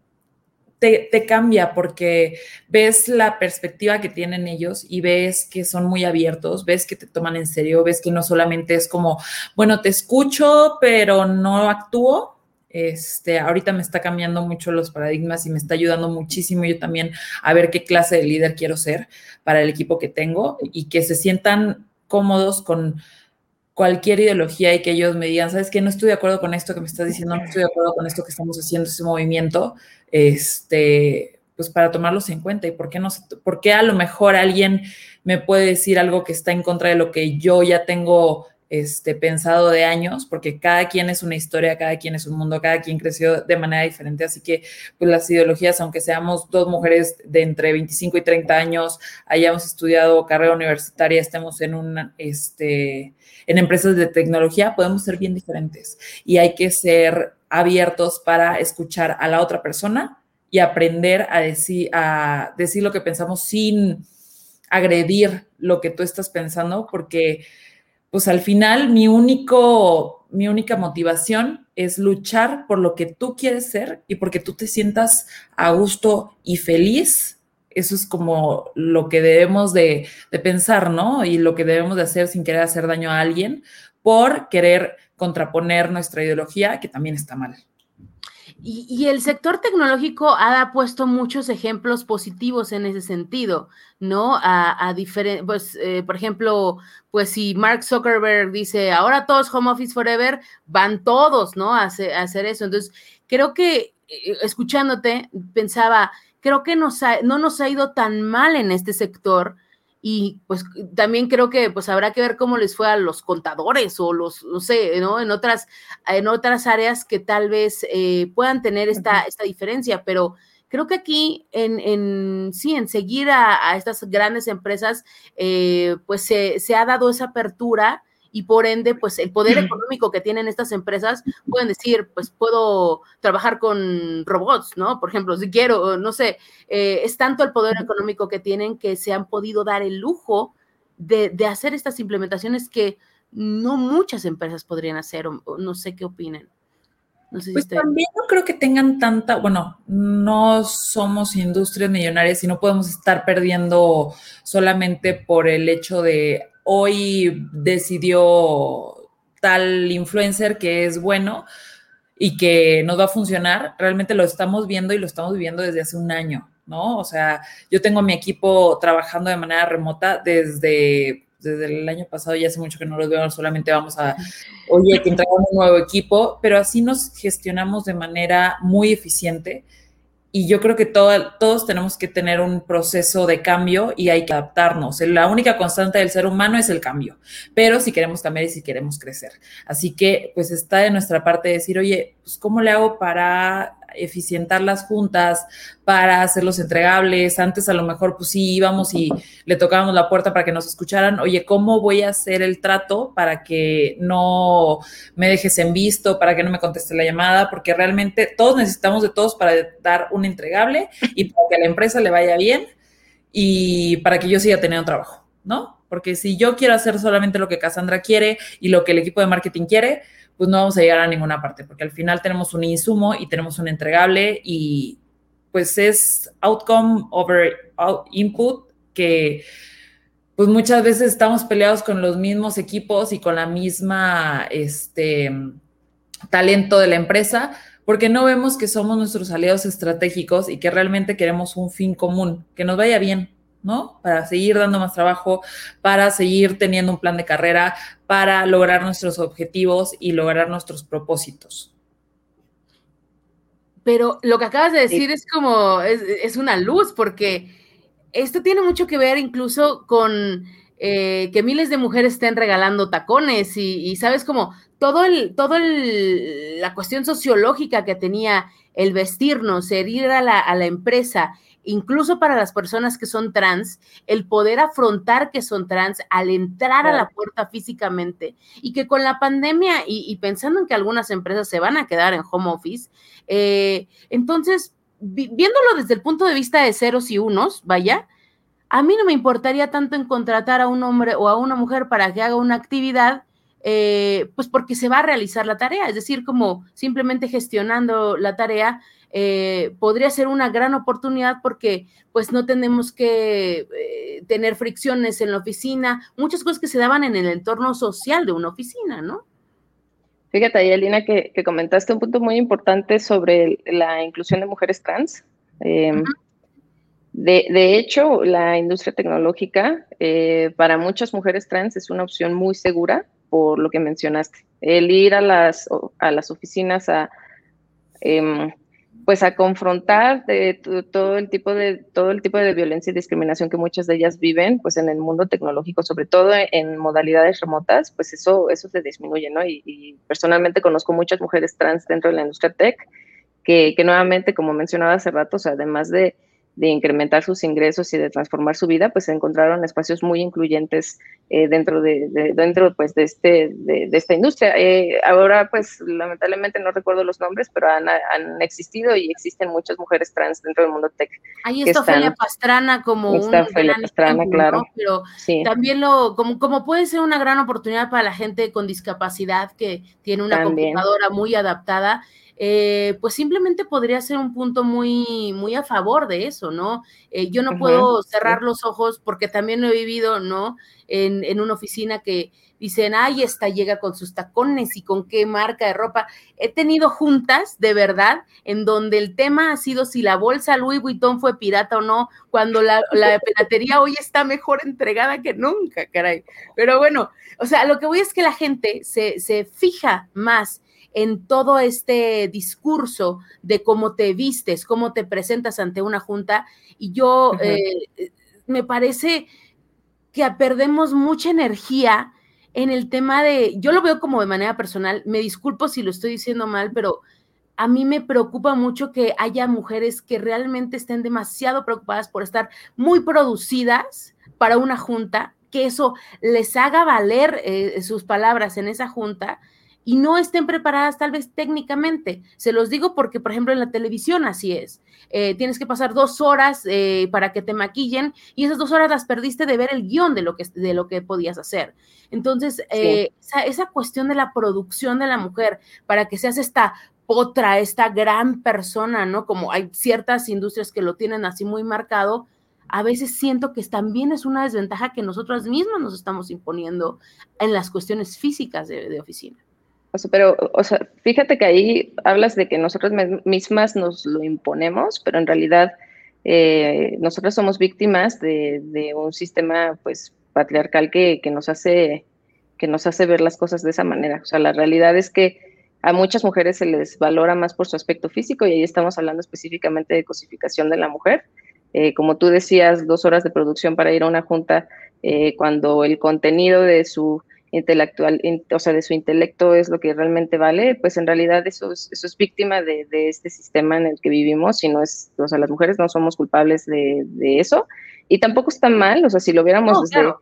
te, te, cambia porque ves la perspectiva que tienen ellos y ves que son muy abiertos, ves que te toman en serio, ves que no solamente es como, bueno, te escucho, pero no actúo, este, ahorita me está cambiando mucho los paradigmas y me está ayudando muchísimo yo también a ver qué clase de líder quiero ser para el equipo que tengo y que se sientan cómodos con cualquier ideología y que ellos me digan, sabes que no estoy de acuerdo con esto que me estás diciendo, no estoy de acuerdo con esto que estamos haciendo, ese movimiento, este, pues para tomarlos en cuenta y por qué no, por qué a lo mejor alguien me puede decir algo que está en contra de lo que yo ya tengo este, pensado de años, porque cada quien es una historia, cada quien es un mundo, cada quien creció de manera diferente, así que pues las ideologías, aunque seamos dos mujeres de entre 25 y 30 años, hayamos estudiado carrera universitaria, estemos en una, este, en empresas de tecnología, podemos ser bien diferentes. Y hay que ser abiertos para escuchar a la otra persona y aprender a decir, a decir lo que pensamos sin agredir lo que tú estás pensando, porque pues al final mi único, mi única motivación es luchar por lo que tú quieres ser y porque tú te sientas a gusto y feliz. Eso es como lo que debemos de, pensar, ¿no? Y lo que debemos de hacer sin querer hacer daño a alguien por querer contraponer nuestra ideología, que también está mal. Y, el sector tecnológico ha puesto muchos ejemplos positivos en ese sentido, ¿no? A, a diferentes, pues, eh, por ejemplo, pues si Mark Zuckerberg dice, ahora todos home office forever, van todos, ¿no? A hacer, eso. Entonces, creo que, eh, escuchándote, pensaba, creo que nos no nos ha ido tan mal en este sector y pues también creo que pues habrá que ver cómo les fue a los contadores o los, no sé, ¿no? En otras, en otras áreas que tal vez eh, puedan tener esta, esta diferencia, pero creo que aquí en, en sí, en seguir a, estas grandes empresas, eh, pues se, se, ha dado esa apertura y por ende, pues el poder económico que tienen estas empresas pueden decir, pues puedo trabajar con robots, ¿no? Por ejemplo, si quiero, no sé, eh, es tanto el poder económico que tienen que se han podido dar el lujo de, hacer estas implementaciones que no muchas empresas podrían hacer, o, no sé qué opinen. No sé pues también no creo que tengan tanta, bueno, no somos industrias millonarias y no podemos estar perdiendo solamente por el hecho de hoy decidió tal influencer que es bueno y que nos va a funcionar, realmente lo estamos viendo y lo estamos viviendo desde hace un año, ¿no? O sea, yo tengo mi equipo trabajando de manera remota desde, desde el año pasado, ya hace mucho que no los veo, solamente vamos a, oye, que entregamos un nuevo equipo, pero así nos gestionamos de manera muy eficiente y yo creo que todos tenemos que tener un proceso de cambio y hay que adaptarnos. La única constante del ser humano es el cambio, pero si queremos cambiar y si queremos crecer. Así que pues está de nuestra parte decir, oye, pues ¿cómo le hago para eficientar las juntas, para hacerlos entregables. Antes a lo mejor pues sí íbamos y le tocábamos la puerta para que nos escucharan, oye, ¿cómo voy a hacer el trato para que no me dejes en visto, para que no me conteste la llamada? Porque realmente todos necesitamos de todos para dar un entregable y para que a la empresa le vaya bien y para que yo siga teniendo trabajo, ¿no? Porque si yo quiero hacer solamente lo que Cassandra quiere y lo que el equipo de marketing quiere, pues no vamos a llegar a ninguna parte, porque al final tenemos un insumo y tenemos un entregable y pues es outcome over input que pues muchas veces estamos peleados con los mismos equipos y con la misma este talento de la empresa, porque no vemos que somos nuestros aliados estratégicos y que realmente queremos un fin común, que nos vaya bien, ¿no? Para seguir dando más trabajo, para seguir teniendo un plan de carrera, para lograr nuestros objetivos y lograr nuestros propósitos. Pero lo que acabas de decir es como, es, una luz, porque esto tiene mucho que ver incluso con eh, que miles de mujeres estén regalando tacones y, sabes como todo el, todo la cuestión sociológica que tenía el vestirnos, el ir a la, a la empresa, incluso para las personas que son trans, el poder afrontar que son trans al entrar a la puerta físicamente. Y que con la pandemia y, pensando en que algunas empresas se van a quedar en home office, eh, entonces, viéndolo desde el punto de vista de ceros y unos, vaya, a mí no me importaría tanto en contratar a un hombre o a una mujer para que haga una actividad eh, pues porque se va a realizar la tarea, es decir, como simplemente gestionando la tarea, eh, podría ser una gran oportunidad porque pues no tenemos que eh, tener fricciones en la oficina, muchas cosas que se daban en el entorno social de una oficina, ¿no? Fíjate ahí, Alina, que, comentaste un punto muy importante sobre la inclusión de mujeres trans. De, hecho, la industria tecnológica para muchas mujeres trans es una opción muy segura por lo que mencionaste. El ir a las, a las oficinas a, em, pues a confrontar de todo el tipo de todo el tipo de violencia y discriminación que muchas de ellas viven pues en el mundo tecnológico sobre todo en modalidades remotas pues eso eso se disminuye no y, personalmente conozco muchas mujeres trans dentro de la industria tech que, que nuevamente como mencionaba hace rato además de de incrementar sus ingresos y de transformar su vida, pues encontraron espacios muy incluyentes eh, dentro de, dentro pues de este de, esta industria. Eh, ahora pues lamentablemente no recuerdo los nombres, pero han, existido y existen muchas mujeres trans dentro del mundo tech. Ahí está Ofelia Pastrana como un Ofelia Pastrana, claro. Pero también lo como como puede ser una gran oportunidad para la gente con discapacidad que tiene una computadora muy adaptada eh, pues simplemente podría ser un punto muy, muy a favor de eso, ¿no? Eh, yo no puedo cerrar los ojos porque también lo he vivido, ¿no? En, en, una oficina que dicen, ay, esta llega con sus tacones y con qué marca de ropa. He tenido juntas, de verdad, en donde el tema ha sido si la bolsa Louis Vuitton fue pirata o no, cuando la, la piratería hoy está mejor entregada que nunca, caray. Pero bueno, o sea, lo que voy es que la gente se, se fija más en todo este discurso de cómo te vistes, cómo te presentas ante una junta. Y yo eh, me parece que perdemos mucha energía en el tema de, yo lo veo como de manera personal, me disculpo si lo estoy diciendo mal, pero a mí me preocupa mucho que haya mujeres que realmente estén demasiado preocupadas por estar muy producidas para una junta, que eso les haga valer eh, sus palabras en esa junta y no estén preparadas tal vez técnicamente. Se los digo porque, por ejemplo, en la televisión así es. Eh, tienes que pasar dos horas eh, para que te maquillen y esas dos horas las perdiste de ver el guion de lo que, de lo que podías hacer. Entonces, eh, esa, cuestión de la producción de la mujer para que seas esta potra, esta gran persona, ¿no? Como hay ciertas industrias que lo tienen así muy marcado, a veces siento que también es una desventaja que nosotras mismas nos estamos imponiendo en las cuestiones físicas de oficina. Pero, o sea, fíjate que ahí hablas de que nosotras mismas nos lo imponemos, pero en realidad eh, nosotras somos víctimas de, un sistema, pues, patriarcal que, nos hace, que nos hace ver las cosas de esa manera. O sea, la realidad es que a muchas mujeres se les valora más por su aspecto físico y ahí estamos hablando específicamente de cosificación de la mujer. Eh, como tú decías, dos horas de producción para ir a una junta eh, cuando el contenido de su intelectual, o sea, de su intelecto es lo que realmente vale, pues en realidad eso es, eso es víctima de, este sistema en el que vivimos y no es, o sea, las mujeres no somos culpables de, eso y tampoco está mal, o sea, si lo viéramos desde,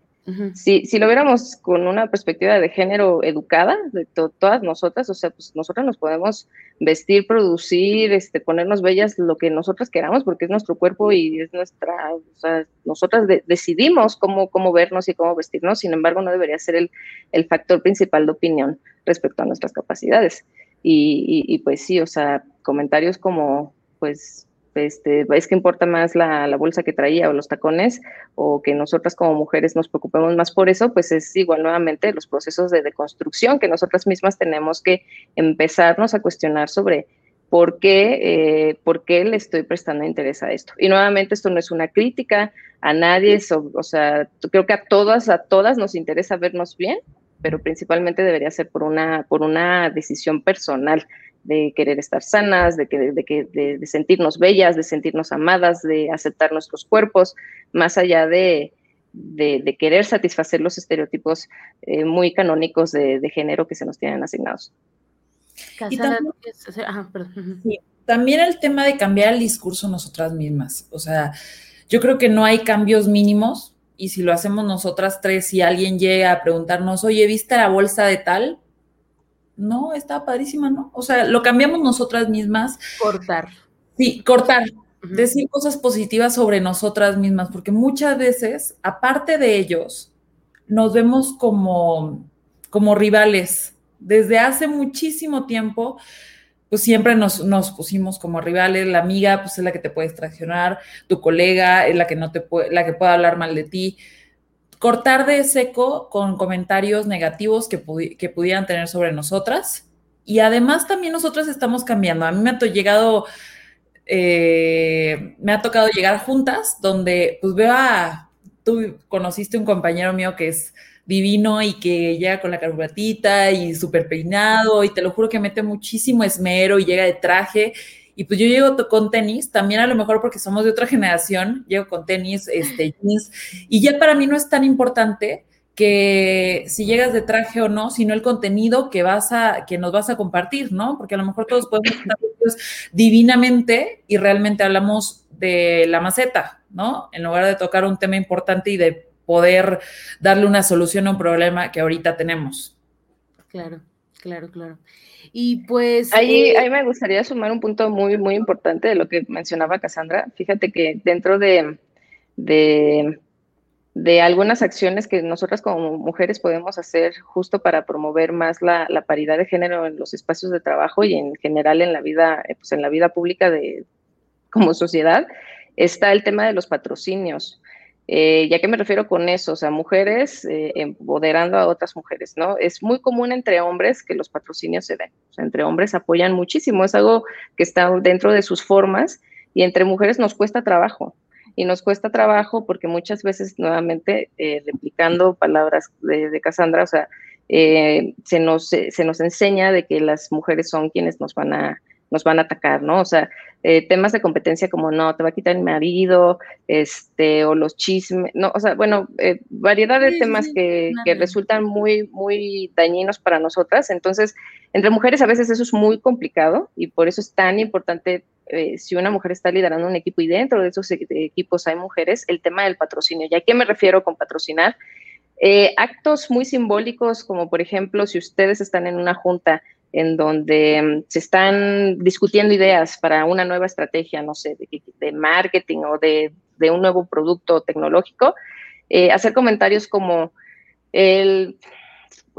si, si, lo viéramos con una perspectiva de género educada, de todas nosotras, o sea, pues nosotras nos podemos vestir, producir, este, ponernos bellas lo que nosotras queramos, porque es nuestro cuerpo y es nuestra, o sea, nosotras decidimos cómo, cómo vernos y cómo vestirnos, sin embargo, no debería ser el, el factor principal de opinión respecto a nuestras capacidades. Y, y, y pues sí, o sea, comentarios como, pues, este, es que importa más la, bolsa que traía o los tacones, o que nosotras como mujeres nos preocupemos más por eso, pues es igual nuevamente los procesos de deconstrucción que nosotras mismas tenemos que empezarnos a cuestionar sobre por qué, eh, por qué le estoy prestando interés a esto. Y nuevamente esto no es una crítica a nadie, o sea, creo que a todas, a todas nos interesa vernos bien, pero principalmente debería ser por una, por una decisión personal de querer estar sanas, de, que, de, de, sentirnos bellas, de sentirnos amadas, de aceptar nuestros cuerpos, más allá de, querer satisfacer los estereotipos eh, muy canónicos de, género que se nos tienen asignados. también, el tema de cambiar el discurso nosotras mismas. O sea, yo creo que no hay cambios mínimos y si lo hacemos nosotras tres y alguien llega a preguntarnos, oye, ¿viste la bolsa de tal? No, estaba padrísima, ¿no? O sea, lo cambiamos nosotras mismas. Cortar. Sí, cortar. Decir cosas positivas sobre nosotras mismas, porque muchas veces, aparte de ellos, nos vemos como como rivales. Desde hace muchísimo tiempo, pues siempre nos, nos, pusimos como rivales. La amiga, pues es la que te puede extraccionar, tu colega es la que no te puede, la que puede hablar mal de ti. Cortar de seco con comentarios negativos que, pudieran tener sobre nosotras. Y además también nosotras estamos cambiando. A mí me ha llegado, eh, me ha tocado llegar juntas donde pues veo a, tú conociste un compañero mío que es divino y que llega con la carburatita y súper peinado y te lo juro que mete muchísimo esmero y llega de traje. Y pues yo llego con tenis, también a lo mejor porque somos de otra generación, llego con tenis, este, jeans, y ya para mí no es tan importante que si llegas de traje o no, sino el contenido que vas a, que nos vas a compartir, ¿no? Porque a lo mejor todos podemos estar divinamente y realmente hablamos de la maceta, ¿no? En lugar de tocar un tema importante y de poder darle una solución a un problema que ahorita tenemos. Claro, claro, claro. Y pues... Ahí, eh, ahí me gustaría sumar un punto muy, muy importante de lo que mencionaba Cassandra. Fíjate que dentro de, de, de algunas acciones que nosotras como mujeres podemos hacer justo para promover más la, la, paridad de género en los espacios de trabajo y en general en la vida, pues en la vida pública de, como sociedad, está el tema de los patrocinios. Eh, ¿Ya que me refiero con eso? O sea, mujeres eh, empoderando a otras mujeres, ¿no? Es muy común entre hombres que los patrocinios se den. O sea, entre hombres apoyan muchísimo, es algo que está dentro de sus formas y entre mujeres nos cuesta trabajo. Y nos cuesta trabajo porque muchas veces, nuevamente, eh, replicando palabras de, de Cassandra, o sea, se, nos, se nos enseña de que las mujeres son quienes nos van a, nos van a atacar, ¿no? O sea, eh, temas de competencia como no, te va a quitar el marido, este, o los chismes, no, o sea, bueno, eh, variedad de temas que, que, resultan muy, muy dañinos para nosotras. Entonces, entre mujeres a veces eso es muy complicado y por eso es tan importante eh, si una mujer está liderando un equipo y dentro de esos e-, equipos hay mujeres, el tema del patrocinio. ¿Y a qué me refiero con patrocinar? actos muy simbólicos, como por ejemplo, si ustedes están en una junta en donde mm, se están discutiendo ideas para una nueva estrategia, no sé, de, marketing o de, un nuevo producto tecnológico, eh, hacer comentarios como el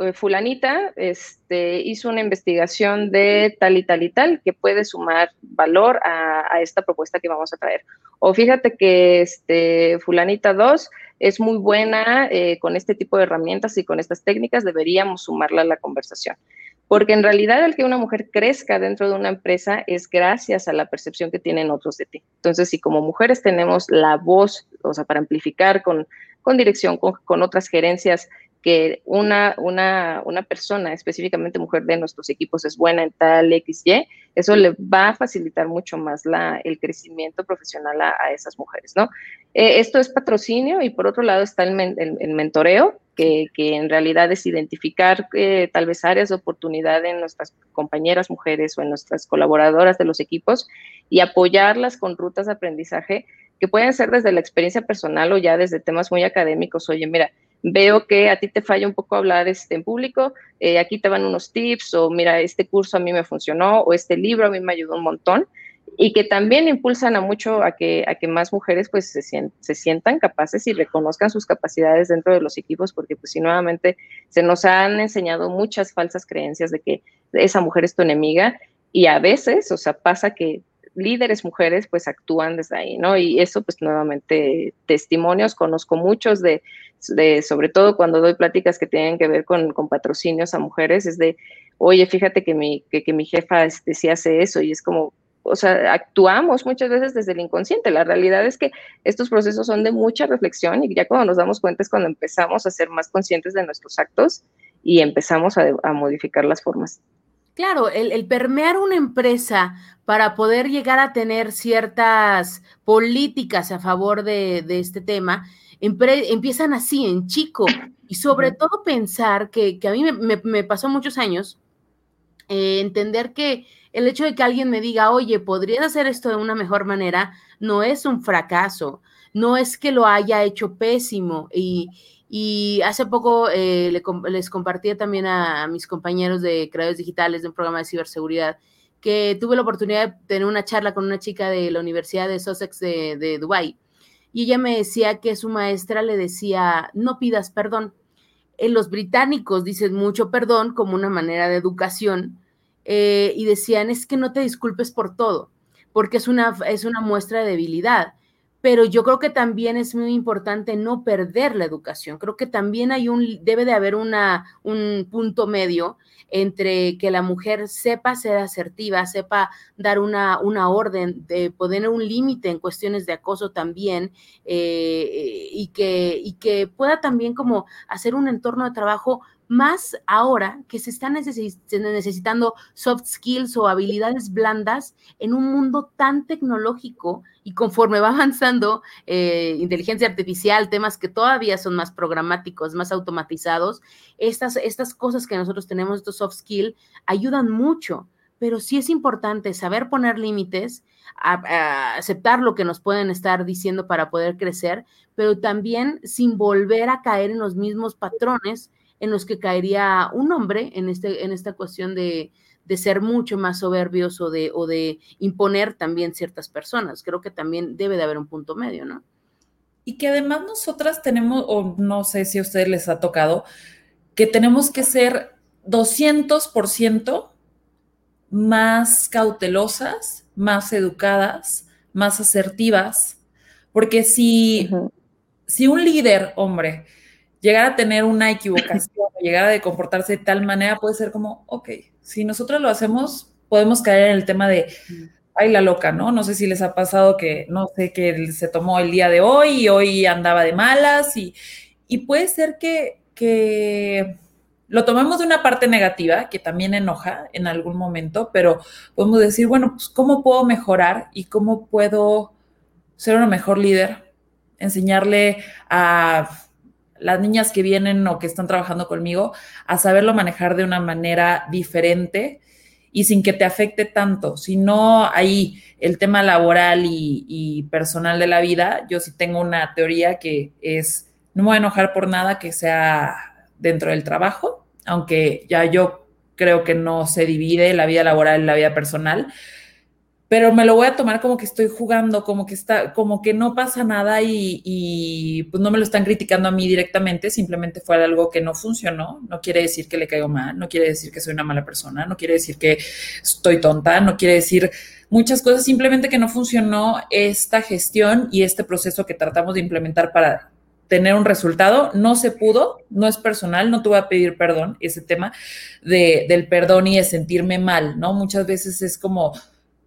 eh, fulanita este, hizo una investigación de tal y tal y tal que puede sumar valor a, esta propuesta que vamos a traer. O fíjate que este, fulanita 2 es muy buena eh, con este tipo de herramientas y con estas técnicas, deberíamos sumarla a la conversación porque en realidad el que una mujer crezca dentro de una empresa es gracias a la percepción que tienen otros de ti. Entonces, si como mujeres tenemos la voz, o sea, para amplificar con, con dirección, con, con otras gerencias, que una, una, una, persona, específicamente mujer de nuestros equipos, es buena en tal XY, eso le va a facilitar mucho más la, el crecimiento profesional a, esas mujeres, ¿no? Eh, esto es patrocinio y por otro lado está el, el, mentoreo, que, que, en realidad es identificar eh, tal vez áreas de oportunidad en nuestras compañeras mujeres o en nuestras colaboradoras de los equipos y apoyarlas con rutas de aprendizaje que pueden ser desde la experiencia personal o ya desde temas muy académicos. Oye, mira, veo que a ti te falla un poco hablar este, en público, eh, aquí te van unos tips o mira, este curso a mí me funcionó o este libro a mí me ayudó un montón y que también impulsan a mucho a que, a que más mujeres pues se, se sientan capaces y reconozcan sus capacidades dentro de los equipos, porque pues si nuevamente se nos han enseñado muchas falsas creencias de que esa mujer es tu enemiga y a veces, o sea, pasa que líderes mujeres pues actúan desde ahí, ¿no? Y eso pues nuevamente testimonios, conozco muchos de, de sobre todo cuando doy pláticas que tienen que ver con, con patrocinios a mujeres, es de, oye, fíjate que mi, que, que mi jefa este, sí hace eso y es como, o sea, actuamos muchas veces desde el inconsciente. La realidad es que estos procesos son de mucha reflexión y ya cuando nos damos cuenta es cuando empezamos a ser más conscientes de nuestros actos y empezamos a, a modificar las formas. Claro, el, permear una empresa para poder llegar a tener ciertas políticas a favor de, este tema, empiezan así, en chico, y sobre todo pensar que, a mí me, pasó muchos años, eh, entender que el hecho de que alguien me diga, oye, podrías hacer esto de una mejor manera, no es un fracaso, no es que lo haya hecho pésimo. Y, y hace poco eh, les compartí también a, mis compañeros de creadores digitales de un programa de ciberseguridad que tuve la oportunidad de tener una charla con una chica de la Universidad de Sussex de, de Dubái. Y ella me decía que su maestra le decía, no pidas perdón. en los británicos dicen mucho perdón como una manera de educación eh, y decían es que no te disculpes por todo, porque es una, es una muestra de debilidad pero yo creo que también es muy importante no perder la educación. Creo que también hay un, debe de haber una, un punto medio entre que la mujer sepa ser asertiva, sepa dar una, una orden, de poner un límite en cuestiones de acoso también, eh, y, que, y que pueda también como hacer un entorno de trabajo más ahora que se están necesitando soft skills o habilidades blandas en un mundo tan tecnológico y conforme va avanzando eh, inteligencia artificial, temas que todavía son más programáticos, más automatizados, estas, estas cosas que nosotros tenemos, estos soft skills, ayudan mucho, pero sí es importante saber poner límites, aceptar lo que nos pueden estar diciendo para poder crecer, pero también sin volver a caer en los mismos patrones en los que caería un hombre en, este, en esta cuestión de, ser mucho más soberbios o de, o de imponer también ciertas personas. Creo que también debe de haber un punto medio, ¿no? Y que además nosotras tenemos, o no sé si a ustedes les ha tocado, que tenemos que ser 200% más cautelosas, más educadas, más asertivas, porque si, si un líder, hombre, llegar a tener una equivocación, llegar a comportarse de tal manera, puede ser como, ok, si nosotros lo hacemos, podemos caer en el tema de, ay, la loca, ¿no? No sé si les ha pasado que, no sé, que se tomó el día de hoy y hoy andaba de malas y, y puede ser que, que lo tomemos de una parte negativa, que también enoja en algún momento, pero podemos decir, bueno, pues, ¿cómo puedo mejorar y cómo puedo ser una mejor líder? Enseñarle a las niñas que vienen o que están trabajando conmigo a saberlo manejar de una manera diferente y sin que te afecte tanto. Si no ahí el tema laboral y, personal de la vida, yo sí tengo una teoría que es, no me voy a enojar por nada que sea dentro del trabajo, aunque ya yo creo que no se divide la vida laboral y la vida personal, pero me lo voy a tomar como que estoy jugando, como que está, como que no pasa nada y, pues no me lo están criticando a mí directamente, simplemente fue algo que no funcionó, no quiere decir que le caigo mal, no quiere decir que soy una mala persona, no quiere decir que estoy tonta, no quiere decir muchas cosas, simplemente que no funcionó esta gestión y este proceso que tratamos de implementar para tener un resultado, no se pudo, no es personal, no te voy a pedir perdón, ese tema de, del perdón y de sentirme mal, ¿no? Muchas veces es como,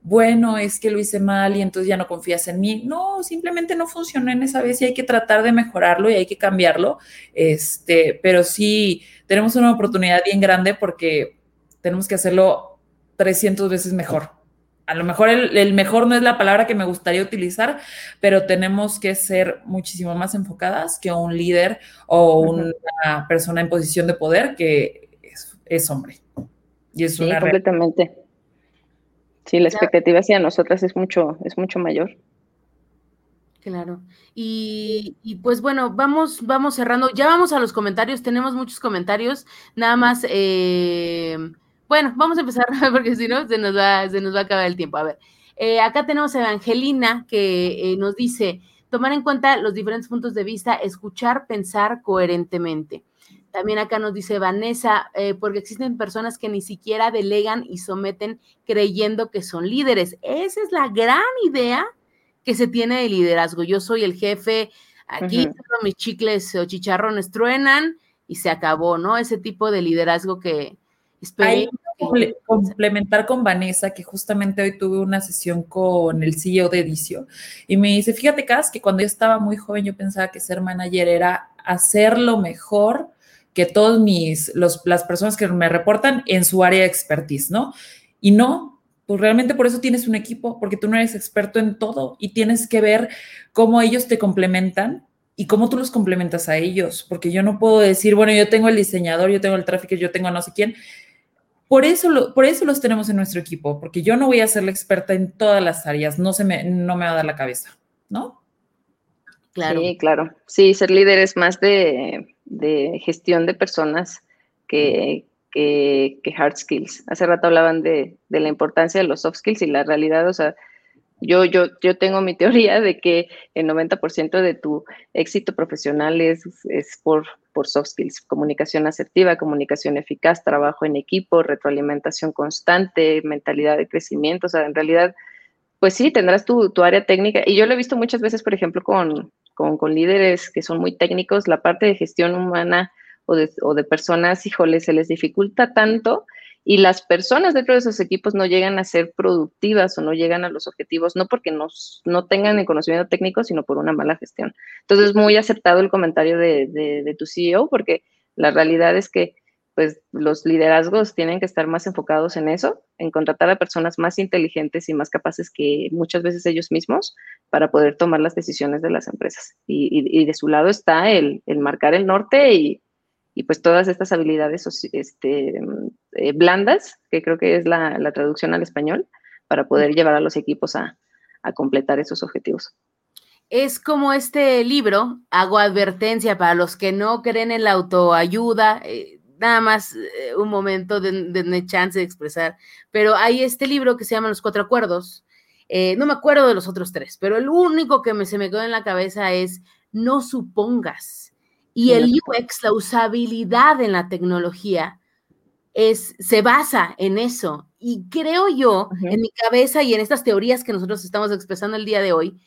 bueno, es que lo hice mal y entonces ya no confías en mí. No, simplemente no funcionó en esa vez y hay que tratar de mejorarlo y hay que cambiarlo. Este, pero sí, tenemos una oportunidad bien grande porque tenemos que hacerlo 300 veces mejor. A lo mejor el, mejor no es la palabra que me gustaría utilizar, pero tenemos que ser muchísimo más enfocadas que un líder o una persona en posición de poder que es, hombre. Y es sí, completamente. Sí, la expectativa hacia nosotras es mucho, es mucho mayor. Claro. Y, pues bueno, vamos, vamos cerrando. Ya vamos a los comentarios. Tenemos muchos comentarios. Nada más, eh, bueno, vamos a empezar [LAUGHS] porque si no se nos va, se nos va a acabar el tiempo. A ver, eh, acá tenemos a Evangelina que eh, nos dice tomar en cuenta los diferentes puntos de vista, escuchar, pensar coherentemente. También acá nos dice Vanessa, eh, porque existen personas que ni siquiera delegan y someten creyendo que son líderes. Esa es la gran idea que se tiene de liderazgo. Yo soy el jefe, aquí mis chicles o chicharrones truenan y se acabó, ¿no? Ese tipo de liderazgo que esperé. complementar con Vanessa, que justamente hoy tuve una sesión con el CEO de Edicio, y me dice, fíjate, Cas, que cuando yo estaba muy joven yo pensaba que ser manager era hacer lo mejor que todos mis, las personas que me reportan en su área de expertise, ¿no? Y no, pues realmente por eso tienes un equipo, porque tú no eres experto en todo y tienes que ver cómo ellos te complementan y cómo tú los complementas a ellos, porque yo no puedo decir, bueno, yo tengo el diseñador, yo tengo el tráfico, yo tengo no sé quién. Por eso, por eso los tenemos en nuestro equipo, porque yo no voy a ser la experta en todas las áreas, no, se me, no me va a dar la cabeza, ¿no? Claro. Sí, claro. Sí, ser líder es más de de gestión de personas que, que, hard skills. Hace rato hablaban de, la importancia de los soft skills y la realidad, o sea, Yo, yo, yo tengo mi [LAUGHS] teoría de que el 90% de tu éxito profesional es, es por, por soft skills, comunicación asertiva, comunicación eficaz, trabajo en equipo, retroalimentación constante, mentalidad de crecimiento. O sea, en realidad, pues sí, tendrás tu, tu área técnica. Y yo lo he visto muchas veces, por ejemplo, con, con, con líderes que son muy técnicos, la parte de gestión humana o de, o de personas, híjole, se les dificulta tanto y las personas dentro de esos equipos no llegan a ser productivas o no llegan a los objetivos, no porque no, tengan el conocimiento técnico, sino por una mala gestión. Entonces, muy aceptado el comentario de, de, tu CEO, porque la realidad es que pues los liderazgos tienen que estar más enfocados en eso, en contratar a personas más inteligentes y más capaces que muchas veces ellos mismos para poder tomar las decisiones de las empresas. Y, y, y de su lado está el, el marcar el norte y, y pues todas estas habilidades este, eh, blandas, que creo que es la, traducción al español, para poder llevar a los equipos a, completar esos objetivos. Es como este libro, hago advertencia para los que no creen en la autoayuda, eh, nada más eh, un momento de, de, chance de expresar, pero hay este libro que se llama Los Cuatro Acuerdos, no me acuerdo de los otros tres, pero el único que me, se me quedó en la cabeza es no supongas. Y el UX, la usabilidad en la tecnología, es, se basa en eso. Y creo yo, en mi cabeza y en estas teorías que nosotros estamos expresando el día de hoy,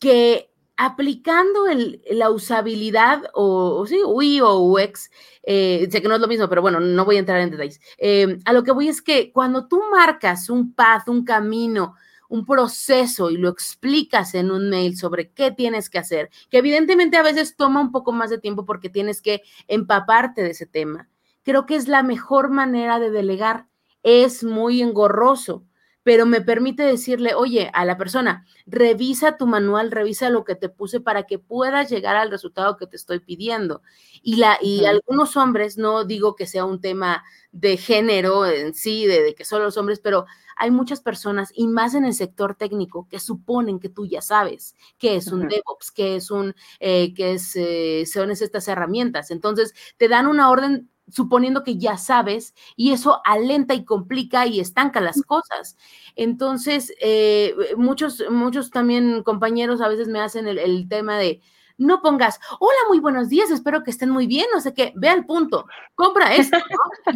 que aplicando la usabilidad o, sí, UI o UX, eh, sé que no es lo mismo, pero bueno, no voy a entrar en detalles. Eh, a lo que voy es que cuando tú marcas un path, un camino, un proceso y lo explicas en un mail sobre qué tienes que hacer, que evidentemente a veces toma un poco más de tiempo porque tienes que empaparte de ese tema, creo que es la mejor manera de delegar. Es muy engorroso, pero me permite decirle, oye, a la persona, revisa tu manual, revisa lo que te puse para que puedas llegar al resultado que te estoy pidiendo. Y, la, y algunos hombres, no digo que sea un tema de género en sí, de, de que solo los hombres, pero hay muchas personas, y más en el sector técnico, que suponen que tú ya sabes qué es un DevOps, qué es un, eh, qué es, eh, son estas herramientas. Entonces, te dan una orden suponiendo que ya sabes, y eso alenta y complica y estanca las cosas. Entonces, eh, muchos, muchos también compañeros a veces me hacen el tema de, no pongas, hola, muy buenos días, espero que estén muy bien, no sé qué, ve al punto, compra esto.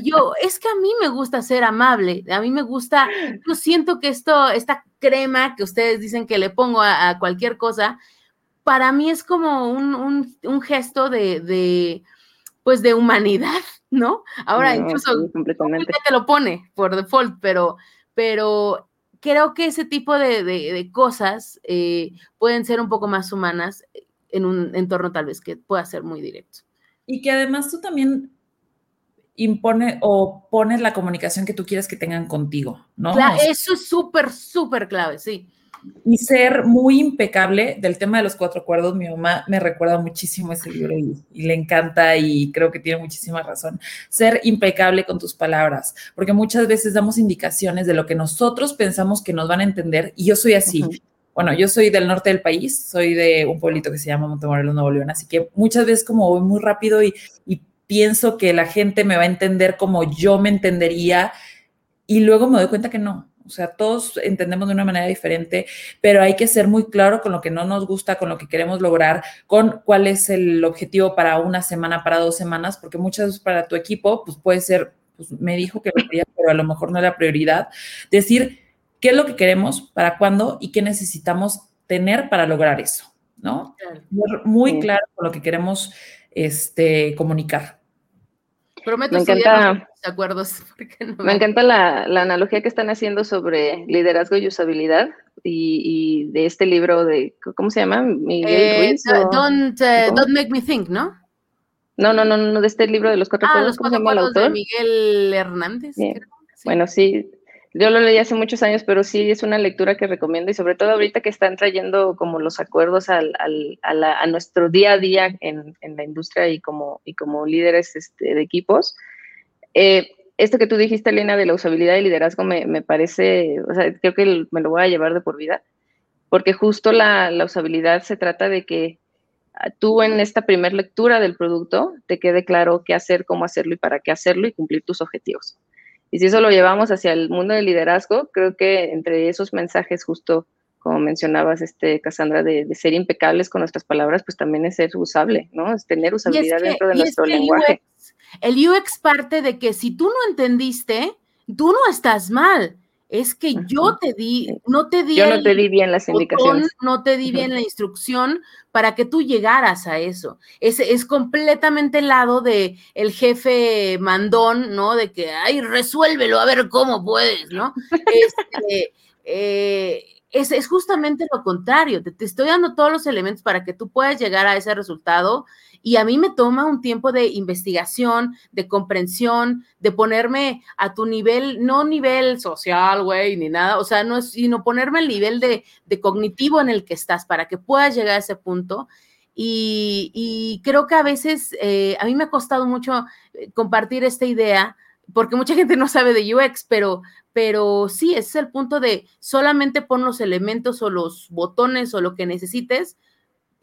Yo, es que a mí me gusta ser amable, a mí me gusta, yo siento que esto, esta crema que ustedes dicen que le pongo a, cualquier cosa, para mí es como un, gesto de, pues, de humanidad, ¿no? Ahora, incluso, completamente. te lo pone por default, pero, pero creo que ese tipo de, cosas eh, pueden ser un poco más humanas en un entorno tal vez que pueda ser muy directo. Y que además tú también impone o pones la comunicación que tú quieres que tengan contigo, ¿no? Claro, eso es súper, súper clave, sí. Y ser muy impecable del tema de los cuatro acuerdos. Mi mamá me recuerda muchísimo ese libro y, le encanta y creo que tiene muchísima razón. Ser impecable con tus palabras, porque muchas veces damos indicaciones de lo que nosotros pensamos que nos van a entender y yo soy así bueno, yo soy del norte del país, soy de un pueblito que se llama Montemorelos, Nuevo León, así que muchas veces como voy muy rápido y, pienso que la gente me va a entender como yo me entendería y luego me doy cuenta que no. O sea, todos entendemos de una manera diferente, pero hay que ser muy claro con lo que no nos gusta, con lo que queremos lograr, con cuál es el objetivo para una semana, para dos semanas, porque muchas veces para tu equipo, pues puede ser, pues me dijo que lo quería, pero a lo mejor no era prioridad. Decir, qué es lo que queremos, para cuándo y qué necesitamos tener para lograr eso, ¿no? Muy claro con lo que queremos este, comunicar. Prometo me encanta, acuerdos. [LAUGHS] me encanta la, analogía que están haciendo sobre liderazgo y usabilidad y, de este libro de, ¿cómo se llama? Miguel eh, Ruiz, don't, uh, don't, Make Me Think, ¿no? No, no, no, no, de este libro de los cuatro ah, los cuatro ¿cómo de Miguel Hernández. Bueno, sí, yo lo leí hace muchos años, pero sí es una lectura que recomiendo y sobre todo ahorita que están trayendo como los acuerdos al, al, a, nuestro día a día en, en, la industria y como, y como líderes este, de equipos. Eh, esto que tú dijiste, Elena, de la usabilidad y liderazgo me, me, parece, o sea, creo que me lo voy a llevar de por vida, porque justo la, la usabilidad se trata de que tú en esta primera lectura del producto te quede claro qué hacer, cómo hacerlo y para qué hacerlo y cumplir tus objetivos. Y si eso lo llevamos hacia el mundo del liderazgo, creo que entre esos mensajes justo como mencionabas, este, Cassandra, de, ser impecables con nuestras palabras, pues también es ser usable, ¿no? Es tener usabilidad dentro de nuestro lenguaje. El UX, el UX parte de que si tú no entendiste, tú no estás mal. Es que yo te di, no te di. Yo no te di bien las indicaciones. No te di bien la instrucción para que tú llegaras a eso. Es, es completamente el lado de el jefe mandón, ¿no? De que, ay, resuélvelo, a ver cómo puedes, ¿no? Este, eh, es, justamente lo contrario, te, estoy dando todos los elementos para que tú puedas llegar a ese resultado y a mí me toma un tiempo de investigación, de comprensión, de ponerme a tu nivel, no nivel social, güey, ni nada, o sea, no es, sino ponerme el nivel de, cognitivo en el que estás para que puedas llegar a ese punto. Y, creo que a veces eh, a mí me ha costado mucho eh, compartir esta idea porque mucha gente no sabe de UX, pero, pero sí, ese es el punto de solamente pon los elementos o los botones o lo que necesites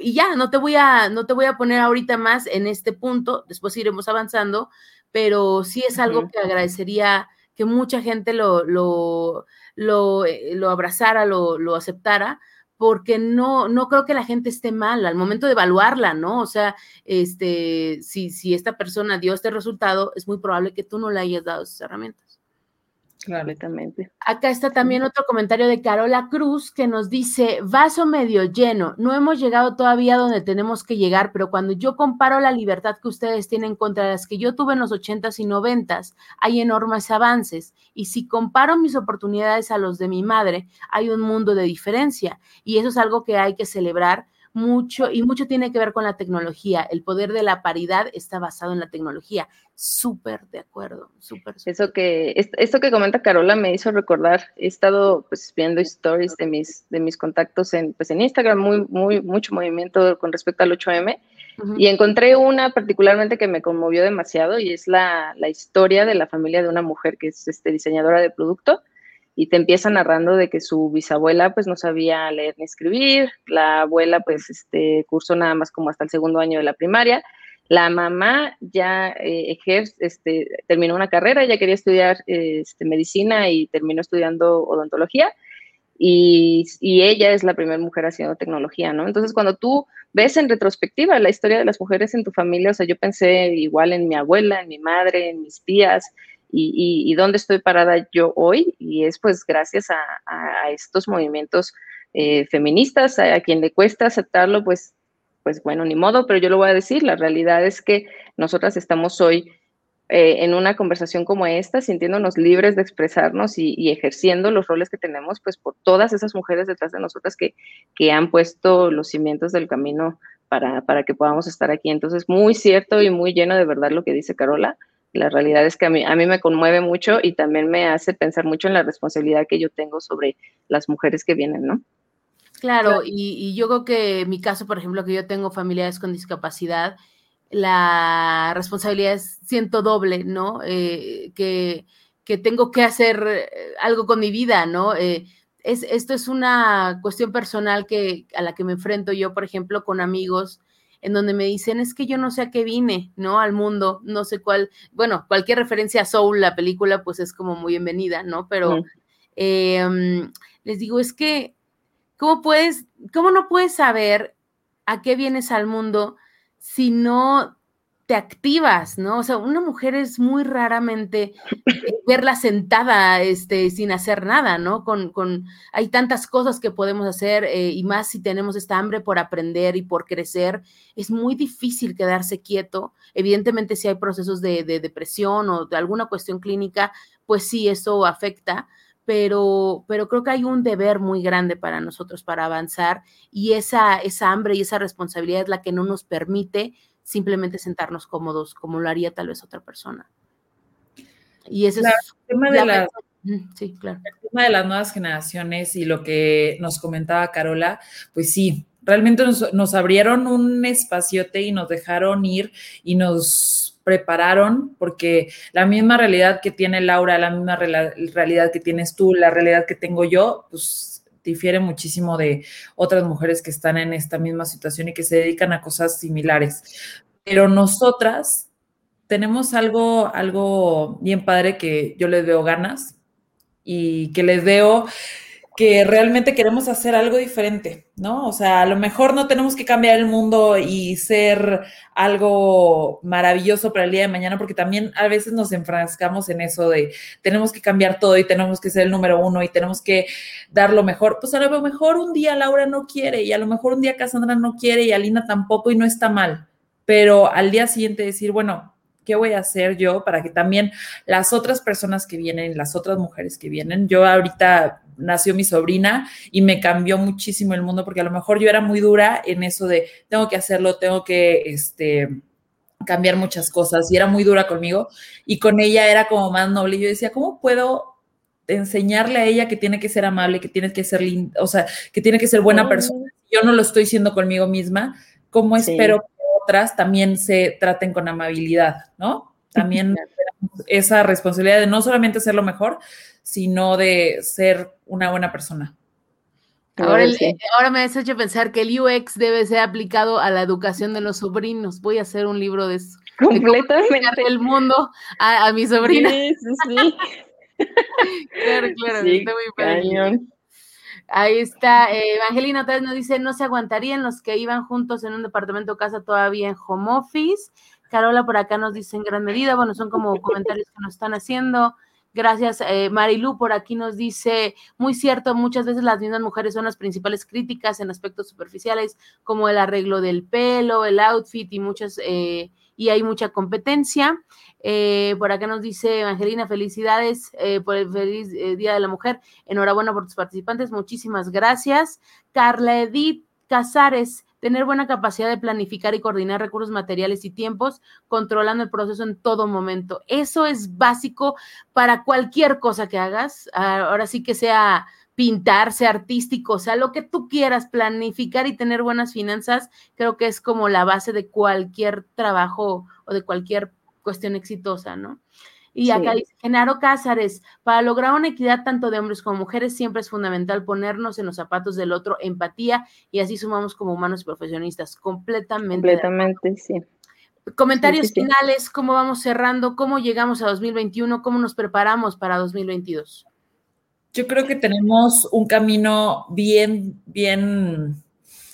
y ya, no te voy a, no te voy a poner ahorita más en este punto, después iremos avanzando, pero sí es algo que agradecería que mucha gente lo, lo, lo, eh, lo abrazara, lo, lo aceptara, porque no, no creo que la gente esté mal al momento de evaluarla, ¿no? O sea, este, si, si esta persona dio este resultado, es muy probable que tú no le hayas dado esas herramientas. Claramente. Acá está también otro comentario de Carola Cruz que nos dice, vaso medio lleno, no hemos llegado todavía donde tenemos que llegar, pero cuando yo comparo la libertad que ustedes tienen contra las que yo tuve en los ochentas y noventas, hay enormes avances. Y si comparo mis oportunidades a los de mi madre, hay un mundo de diferencia. Y eso es algo que hay que celebrar mucho y mucho tiene que ver con la tecnología. El poder de la paridad está basado en la tecnología. Súper de acuerdo, súper. Eso que esto que comenta Carola me hizo recordar. He estado pues viendo stories de mis de mis contactos en pues en Instagram, muy muy mucho movimiento con respecto al 8M. Y encontré una particularmente que me conmovió demasiado y es la, la historia de la familia de una mujer que es este, diseñadora de producto y te empieza narrando de que su bisabuela pues no sabía leer ni escribir, la abuela pues este cursó nada más como hasta el segundo año de la primaria, la mamá ya eh, este, terminó una carrera, ella quería estudiar este, medicina y terminó estudiando odontología y, y ella es la primera mujer haciendo tecnología, ¿no? Entonces cuando tú ves en retrospectiva la historia de las mujeres en tu familia, o sea, yo pensé igual en mi abuela, en mi madre, en mis tías, y, dónde estoy parada yo hoy. Y es pues gracias a, estos movimientos eh, feministas, a, quien le cuesta aceptarlo, pues, pues bueno, ni modo, pero yo lo voy a decir, la realidad es que nosotras estamos hoy eh, en una conversación como esta, sintiéndonos libres de expresarnos y, ejerciendo los roles que tenemos, pues por todas esas mujeres detrás de nosotras que, que han puesto los cimientos del camino para, para que podamos estar aquí. Entonces, muy cierto y muy lleno de verdad lo que dice Carola la realidad es que a mí, a mí me conmueve mucho y también me hace pensar mucho en la responsabilidad que yo tengo sobre las mujeres que vienen, ¿no? Claro, y, yo creo que en mi caso, por ejemplo, que yo tengo familiares con discapacidad, la responsabilidad es siento doble, ¿no? Eh, que, tengo que hacer eh, algo con mi vida, ¿no? Eh, es, esto es una cuestión personal que, a la que me enfrento yo, por ejemplo, con amigos en donde me dicen, es que yo no sé a qué vine, ¿no? Al mundo, no sé cuál, bueno, cualquier referencia a Soul, la película, pues es como muy bienvenida, ¿no? Pero em, les digo, es que, ¿cómo puedes, cómo no puedes saber a qué vienes al mundo si no te activas, ¿no? O sea, una mujer es muy raramente eh, verla sentada, este, sin hacer nada, ¿no? Con, con hay tantas cosas que podemos hacer eh, y más si tenemos esta hambre por aprender y por crecer, es muy difícil quedarse quieto. Evidentemente, si hay procesos de, de depresión o de alguna cuestión clínica, pues sí, eso afecta, pero, pero creo que hay un deber muy grande para nosotros para avanzar y esa, esa hambre y esa responsabilidad es la que no nos permite simplemente sentarnos cómodos, como lo haría tal vez otra persona. Y ese es el tema de la, sí, claro. El tema de las nuevas generaciones y lo que nos comentaba Carola, pues sí, realmente nos, abrieron un espaciote y nos dejaron ir y nos prepararon, porque la misma realidad que tiene Laura, la misma realidad que tienes tú, la realidad que tengo yo, pues difiere muchísimo de otras mujeres que están en esta misma situación y que se dedican a cosas similares. Pero nosotras tenemos algo, algo bien padre que yo les veo ganas y que les veo que realmente queremos hacer algo diferente, ¿no? O sea, a lo mejor no tenemos que cambiar el mundo y ser algo maravilloso para el día de mañana, porque también a veces nos enfrascamos en eso de tenemos que cambiar todo y tenemos que ser el número uno y tenemos que dar lo mejor. Pues a lo mejor un día Laura no quiere y a lo mejor un día Cassandra no quiere y Alina tampoco y no está mal, pero al día siguiente decir, bueno, ¿qué voy a hacer yo para que también las otras personas que vienen, las otras mujeres que vienen, yo ahorita nació mi sobrina y me cambió muchísimo el mundo porque a lo mejor yo era muy dura en eso de tengo que hacerlo, tengo que este cambiar muchas cosas y era muy dura conmigo y con ella era como más noble. Yo decía, ¿cómo puedo enseñarle a ella que tiene que ser amable, que tiene que ser linda, o sea, que tiene que ser buena persona? Yo no lo estoy siendo conmigo misma. ¿Cómo espero otras también se traten con amabilidad, ¿no? [LAUGHS] También esa responsabilidad de no solamente ser lo mejor, sino de ser una buena persona. Ahora, ahora, me has hecho pensar que el UX debe ser aplicado a la educación de los sobrinos. Voy a hacer un libro de eso. Completamente. el mundo a, mi sobrina. Sí, sí, sí. [LAUGHS] claro, claro. Sí, muy Ahí está, eh, Evangelina otra vez nos dice, no se aguantarían los que iban juntos en un departamento casa todavía en home office. Carola por acá nos dice en gran medida, bueno, son como comentarios que nos están haciendo. Gracias, eh, Marilu, por aquí nos dice, muy cierto, muchas veces las mismas mujeres son las principales críticas en aspectos superficiales, como el arreglo del pelo, el outfit y muchas, eh, y hay mucha competencia. Eh, por acá nos dice Evangelina, felicidades eh, por el feliz eh, Día de la Mujer. Enhorabuena por tus participantes. Muchísimas gracias. Carla Edith Casares, tener buena capacidad de planificar y coordinar recursos materiales y tiempos, controlando el proceso en todo momento. Eso es básico para cualquier cosa que hagas. Ahora sí que sea pintar, sea artístico, sea lo que tú quieras, planificar y tener buenas finanzas, creo que es como la base de cualquier trabajo o de cualquier cuestión exitosa, ¿no? Y acá dice Genaro Cázares, para lograr una equidad tanto de hombres como mujeres, siempre es fundamental ponernos en los zapatos del otro, empatía, y así sumamos como humanos profesionistas. Completamente. Completamente, sí. Comentarios finales, cómo vamos cerrando, cómo llegamos a 2021, cómo nos preparamos para 2022. Yo creo que tenemos un camino bien, bien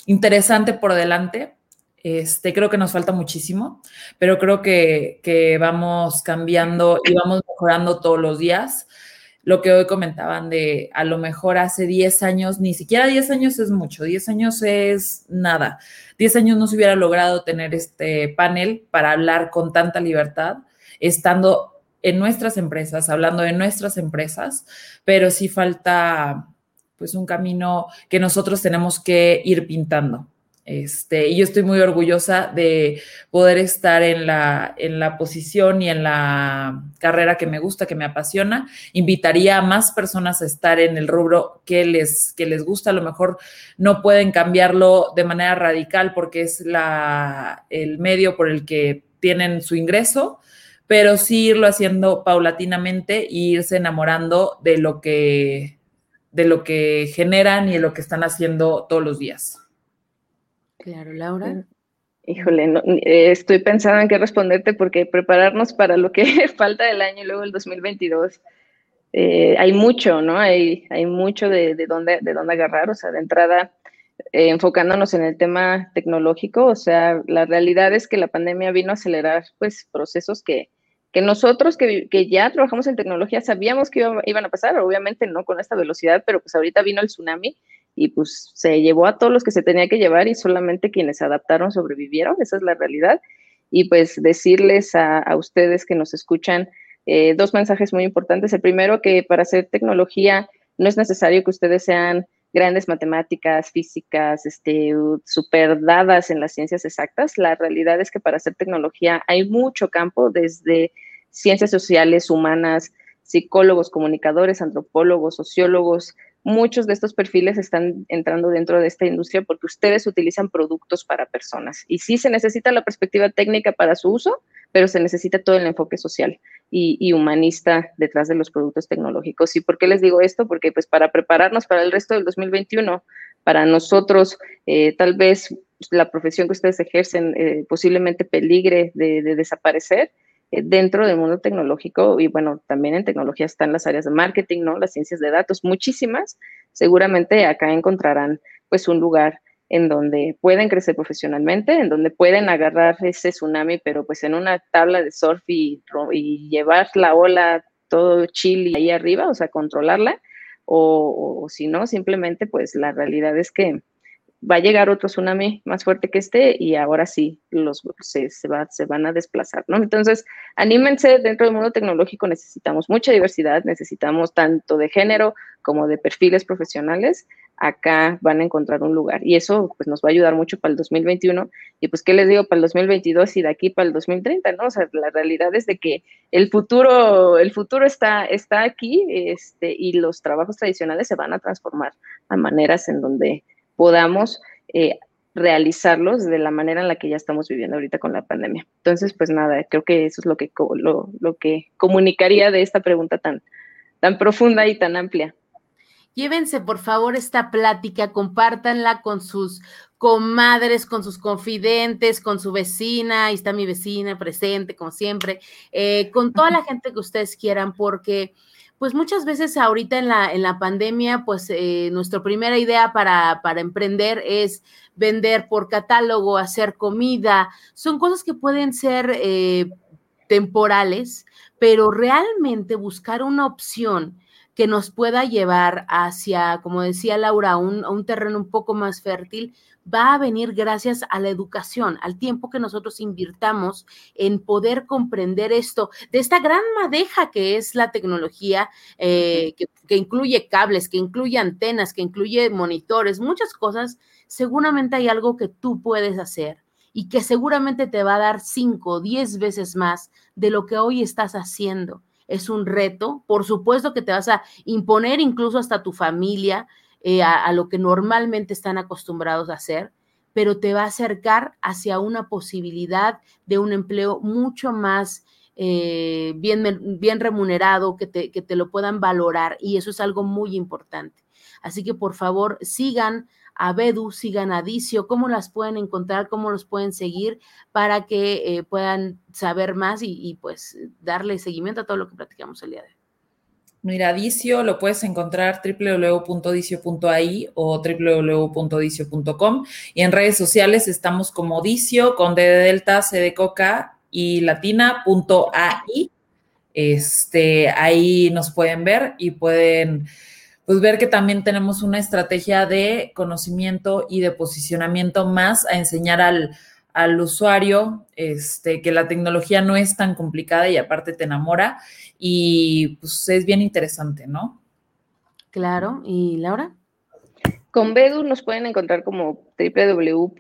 interesante por delante. Este, creo que nos falta muchísimo, pero creo que, vamos cambiando y vamos mejorando todos los días. Lo que hoy comentaban de a lo mejor hace 10 años, ni siquiera 10 años es mucho, 10 años es nada. 10 años no se hubiera logrado tener este panel para hablar con tanta libertad, estando en nuestras empresas, hablando de nuestras empresas, pero sí falta pues un camino que nosotros tenemos que ir pintando. Este, y yo estoy muy orgullosa de poder estar en la, en la posición y en la carrera que me gusta, que me apasiona. Invitaría a más personas a estar en el rubro que les, que les gusta. A lo mejor no pueden cambiarlo de manera radical porque es la, el medio por el que tienen su ingreso, pero sí irlo haciendo paulatinamente e irse enamorando de lo que, de lo que generan y de lo que están haciendo todos los días. Claro, Laura. Híjole, eh, estoy pensando en qué responderte porque prepararnos para lo que [LAUGHS] falta del año y luego el 2022, eh, hay mucho, ¿no? Hay, hay mucho de, de, dónde, de dónde agarrar, o sea, de entrada, eh, enfocándonos en el tema tecnológico, o sea, la realidad es que la pandemia vino a acelerar, pues, procesos que, que nosotros que, que, ya trabajamos en tecnología sabíamos que iban a pasar, obviamente no con esta velocidad, pero pues ahorita vino el tsunami y pues se llevó a todos los que se tenía que llevar y solamente quienes se adaptaron sobrevivieron, esa es la realidad. Y pues decirles a, ustedes que nos escuchan eh, dos mensajes muy importantes. El primero, que para hacer tecnología no es necesario que ustedes sean grandes matemáticas, físicas, este, super dadas en las ciencias exactas. La realidad es que para hacer tecnología hay mucho campo, desde ciencias sociales, humanas, psicólogos, comunicadores, antropólogos, sociólogos, muchos de estos perfiles están entrando dentro de esta industria porque ustedes utilizan productos para personas. Y sí se necesita la perspectiva técnica para su uso, pero se necesita todo el enfoque social y, humanista detrás de los productos tecnológicos. ¿Y por qué les digo esto? Porque pues para prepararnos para el resto del 2021, para nosotros eh, tal vez la profesión que ustedes ejercen eh, posiblemente peligre de, de desaparecer, dentro del mundo tecnológico y bueno, también en tecnología están las áreas de marketing, ¿no? Las ciencias de datos, muchísimas. Seguramente acá encontrarán pues un lugar en donde pueden crecer profesionalmente, en donde pueden agarrar ese tsunami, pero pues en una tabla de surf y, y llevar la ola todo chill ahí arriba, o sea, controlarla, o, o si no, simplemente pues la realidad es que va a llegar otro tsunami más fuerte que este y ahora sí los se, se, va, se van a desplazar, ¿no? Entonces, anímense, dentro del mundo tecnológico necesitamos mucha diversidad, necesitamos tanto de género como de perfiles profesionales, acá van a encontrar un lugar y eso pues nos va a ayudar mucho para el 2021 y pues qué les digo para el 2022 y de aquí para el 2030, ¿no? O sea, la realidad es de que el futuro el futuro está está aquí este y los trabajos tradicionales se van a transformar a maneras en donde podamos eh, realizarlos de la manera en la que ya estamos viviendo ahorita con la pandemia. Entonces, pues nada, creo que eso es lo que, lo, lo que comunicaría de esta pregunta tan, tan profunda y tan amplia. Llévense, por favor, esta plática, compártanla con sus comadres, con sus confidentes, con su vecina, ahí está mi vecina presente, como siempre, eh, con toda la gente que ustedes quieran, porque pues muchas veces ahorita en la, en la pandemia, pues eh, nuestra primera idea para, para, emprender es vender por catálogo, hacer comida. Son cosas que pueden ser eh, temporales, pero realmente buscar una opción que nos pueda llevar hacia, como decía Laura, un, un terreno un poco más fértil, va a venir gracias a la educación, al tiempo que nosotros invirtamos en poder comprender esto, de esta gran madeja que es la tecnología, eh, que, que incluye cables, que incluye antenas, que incluye monitores, muchas cosas, seguramente hay algo que tú puedes hacer y que seguramente te va a dar cinco o diez veces más de lo que hoy estás haciendo. Es un reto, por supuesto que te vas a imponer incluso hasta tu familia, eh, a, lo que normalmente están acostumbrados a hacer, pero te va a acercar hacia una posibilidad de un empleo mucho más eh, bien, remunerado, que te, que te lo puedan valorar y eso es algo muy importante. Así que por favor sigan a Bedu, sigan a Dicio, cómo las pueden encontrar, cómo los pueden seguir para que eh, puedan saber más y, y, pues darle seguimiento a todo lo que platicamos el día de hoy. Mira, Dicio lo puedes encontrar www.dicio.ai o www.dicio.com y en redes sociales estamos como Dicio con D de Delta, C de Coca y latina.ai. Este, ahí nos pueden ver y pueden pues ver que también tenemos una estrategia de conocimiento y de posicionamiento más a enseñar al, al usuario este, que la tecnología no es tan complicada y aparte te enamora y pues es bien interesante, ¿no? Claro, ¿y Laura? Con Bedu nos pueden encontrar como www.bedu.org.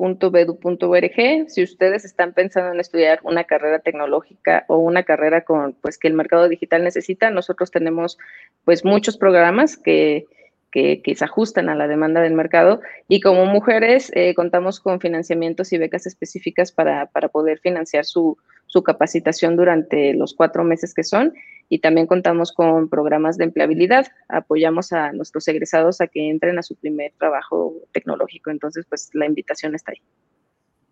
Si ustedes están pensando en estudiar una carrera tecnológica o una carrera con pues que el mercado digital necesita, nosotros tenemos pues muchos programas que, que, se ajustan a la demanda del mercado y como mujeres eh, contamos con financiamientos y becas específicas para, para poder financiar su, su capacitación durante los cuatro meses que son y también contamos con programas de empleabilidad. Apoyamos a nuestros egresados a que entren a su primer trabajo tecnológico. Entonces, pues la invitación está ahí.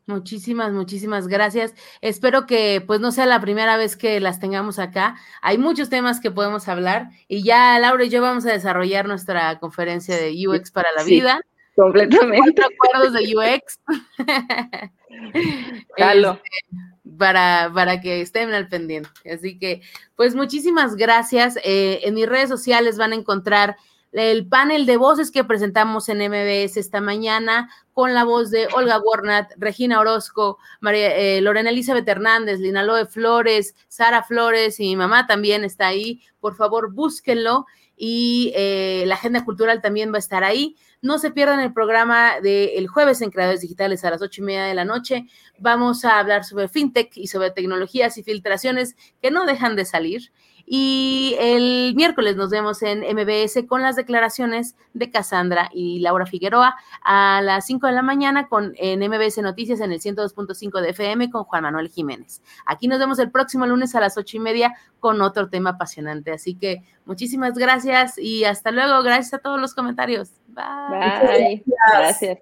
Muchísimas, muchísimas gracias. Espero que pues no sea la primera vez que las tengamos acá. Hay muchos temas que podemos hablar y ya Laura y yo vamos a desarrollar nuestra conferencia de UX para la sí, vida. Completamente. Cuatro acuerdos de UX. [LAUGHS] Jalo. Este, para, para que estén al pendiente. Así que, pues muchísimas gracias. Eh, en mis redes sociales van a encontrar el panel de voces que presentamos en MBS esta mañana con la voz de Olga Warnat, Regina Orozco, María, eh, Lorena Elizabeth Hernández, Linaloe Flores, Sara Flores y mi mamá también está ahí. Por favor, búsquenlo y eh, la agenda cultural también va a estar ahí. No se pierdan el programa del jueves en Creadores Digitales a las ocho y media de la noche. Vamos a hablar sobre fintech y sobre tecnologías y filtraciones que no dejan de salir. Y el miércoles nos vemos en MBS con las declaraciones de Cassandra y Laura Figueroa a las 5 de la mañana con, en MBS Noticias en el 102.5 de FM con Juan Manuel Jiménez. Aquí nos vemos el próximo lunes a las 8 y media con otro tema apasionante. Así que muchísimas gracias y hasta luego. Gracias a todos los comentarios. Bye. Bye. Gracias.